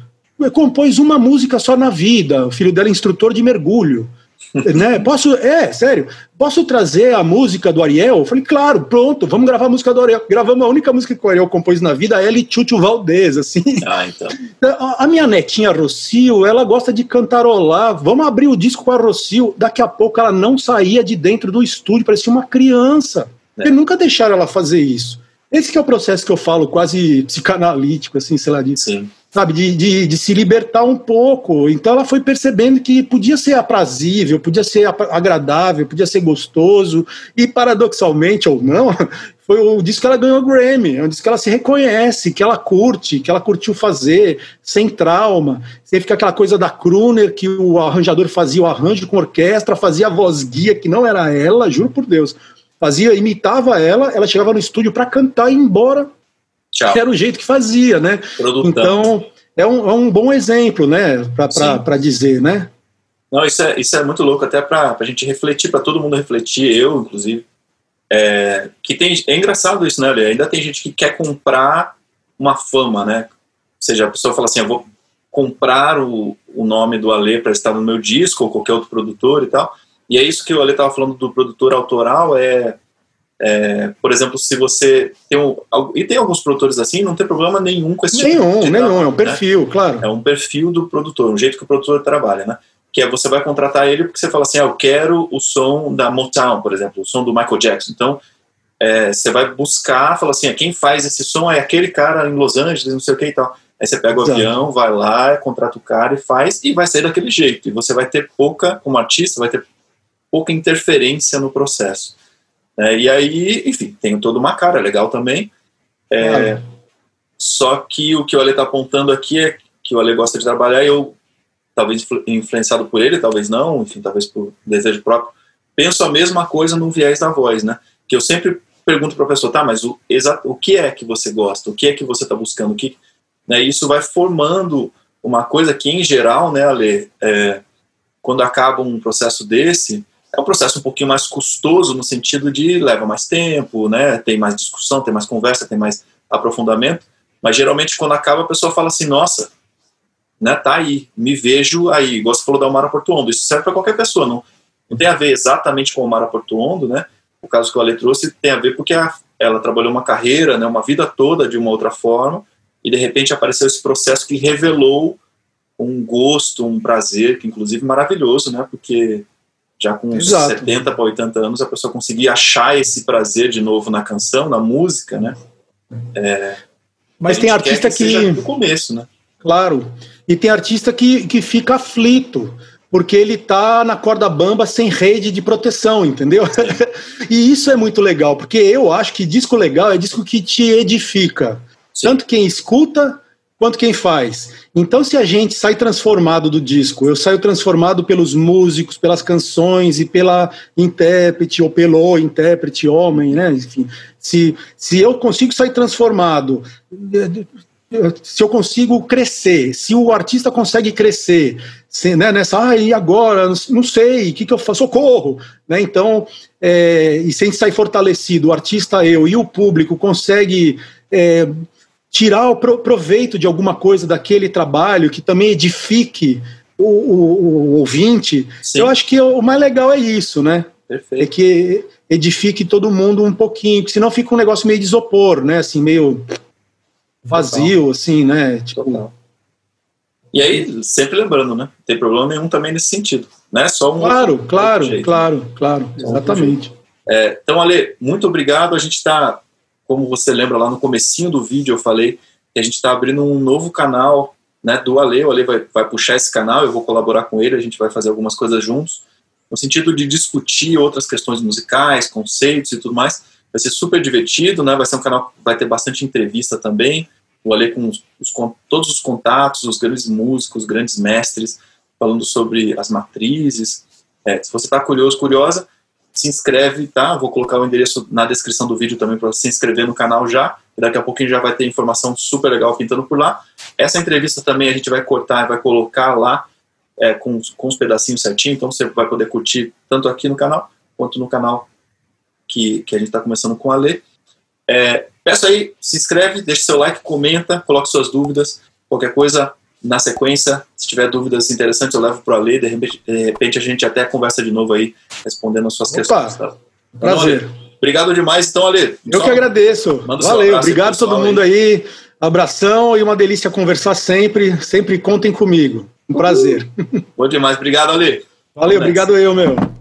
compôs uma música só na vida. O filho dela é instrutor de mergulho. né? Posso, é, sério, posso trazer a música do Ariel? Eu falei, claro, pronto, vamos gravar a música do Ariel. Gravamos a única música que o Ariel compôs na vida, ela e Tchutchu Valdez, assim. Ah, então. A, a minha netinha Rocio, ela gosta de cantarolar, vamos abrir o disco com a Rocio. Daqui a pouco ela não saía de dentro do estúdio, parecia uma criança. É. Porque nunca deixaram ela fazer isso. Esse é o processo que eu falo, quase psicanalítico, assim, sei lá, de, Sim. sabe, de, de, de, se libertar um pouco. Então ela foi percebendo que podia ser aprazível, podia ser agradável, podia ser gostoso, e paradoxalmente ou não, foi o disco que ela ganhou o Grammy, é um disco que ela se reconhece, que ela curte, que ela curtiu fazer, sem trauma. Você fica aquela coisa da crooner, que o arranjador fazia o arranjo com orquestra, fazia a voz guia, que não era ela, juro por Deus fazia, imitava ela, ela chegava no estúdio para cantar e ir embora. Tchau. Que era o jeito que fazia, né? Produtão. Então, é um, é um bom exemplo, né, para dizer, né? Não, isso é, isso é muito louco, até para a gente refletir, para todo mundo refletir, eu, inclusive. É, que tem, é engraçado isso, né, Ale? Ainda tem gente que quer comprar uma fama, né? Ou seja, a pessoa fala assim: eu vou comprar o, o nome do Ale para estar no meu disco ou qualquer outro produtor e tal. E é isso que o Ale estava falando do produtor autoral, é, é, por exemplo, se você tem um, e tem alguns produtores assim, não tem problema nenhum com esse nenhum, tipo de nenhum, trabalho, é um perfil, né? claro. É um perfil do produtor, um jeito que o produtor trabalha, né? Que é você vai contratar ele porque você fala assim, ah, eu quero o som da Motown, por exemplo, o som do Michael Jackson. Então, é, você vai buscar, fala assim, ah, quem faz esse som é aquele cara em Los Angeles, não sei o que e tal. Aí você pega o Exato. avião, vai lá, contrata o cara e faz, e vai sair daquele jeito. E você vai ter pouca, como artista, vai ter pouca interferência no processo. É, e aí, enfim, tem toda uma cara legal também. É, Só que o que o Ale está apontando aqui é que o Ale gosta de trabalhar e eu, talvez influenciado por ele, talvez não, enfim, talvez por desejo próprio, penso a mesma coisa no viés da voz, né? Que eu sempre pergunto para a pessoa, tá, mas o, o que é que você gosta? O que é que você está buscando? O que, né, isso vai formando uma coisa que, em geral, né, Ale, é, quando acaba um processo desse, é um processo um pouquinho mais custoso no sentido de leva mais tempo, né? Tem mais discussão, tem mais conversa, tem mais aprofundamento. Mas geralmente quando acaba a pessoa fala assim, nossa, né? Tá aí, me vejo aí. Igual você falou da Omara Portuondo. Isso serve para qualquer pessoa, não, não tem a ver exatamente com o Omara Portuondo, né? O caso que o Ale trouxe tem a ver porque a, ela trabalhou uma carreira, né? Uma vida toda de uma outra forma e de repente apareceu esse processo que revelou um gosto, um prazer, que inclusive maravilhoso, né? Porque já com Exato. 70 para 80 anos, a pessoa conseguir achar esse prazer de novo na canção, na música, né? É, Mas tem artista que. que... No começo, né? Claro. E tem artista que, que fica aflito, porque ele tá na corda bamba sem rede de proteção, entendeu? e isso é muito legal, porque eu acho que disco legal é disco que te edifica. Sim. Tanto quem escuta quanto quem faz. Então, se a gente sai transformado do disco, eu saio transformado pelos músicos, pelas canções e pela intérprete ou pelo intérprete homem, né? Enfim, se, se eu consigo sair transformado, se eu consigo crescer, se o artista consegue crescer, se, né, nessa, ah, e agora? Não sei, o que, que eu faço? Socorro! Né? Então, é, e se a gente sai fortalecido, o artista, eu e o público consegue. É, tirar o proveito de alguma coisa daquele trabalho que também edifique o, o, o ouvinte. Sim. Eu acho que o mais legal é isso, né? Perfeito. É que edifique todo mundo um pouquinho, porque senão fica um negócio meio de isopor, né? Assim, meio vazio, Total. assim, né? Tipo... Total. E aí, sempre lembrando, né? Não tem problema nenhum também nesse sentido. Né? Só um claro, outro, claro, outro claro, claro, exatamente. É, então, Ale, muito obrigado. A gente está, como você lembra lá no comecinho do vídeo, eu falei que a gente está abrindo um novo canal né, do Ale. O Ale vai, vai puxar esse canal, eu vou colaborar com ele, a gente vai fazer algumas coisas juntos, no sentido de discutir outras questões musicais, conceitos e tudo mais. Vai ser super divertido, né? Vai ser um canal vai ter bastante entrevista também. O Ale com, os, com todos os contatos, os grandes músicos, os grandes mestres, falando sobre as matrizes. É, se você está curioso, curiosa, se inscreve, tá? Vou colocar o endereço na descrição do vídeo também para se inscrever no canal já. Daqui a pouquinho já vai ter informação super legal pintando por lá. Essa entrevista também a gente vai cortar e vai colocar lá é, com, com os pedacinhos certinho, então você vai poder curtir tanto aqui no canal quanto no canal que, que a gente está começando com a Lê. É, peço aí, se inscreve, deixe seu like, comenta, coloque suas dúvidas, qualquer coisa na sequência, se tiver dúvidas interessantes, eu levo para a Lê, de repente, de repente a gente até conversa de novo aí, respondendo as suas Opa, questões. Tá? Prazer. Então, Obrigado demais, então, Ale. Eu que agradeço. Valeu, obrigado a todo mundo aí. aí. Abração e uma delícia conversar sempre. Sempre contem comigo. Um prazer. Bom demais. Obrigado, Ale. Valeu, obrigado eu, meu.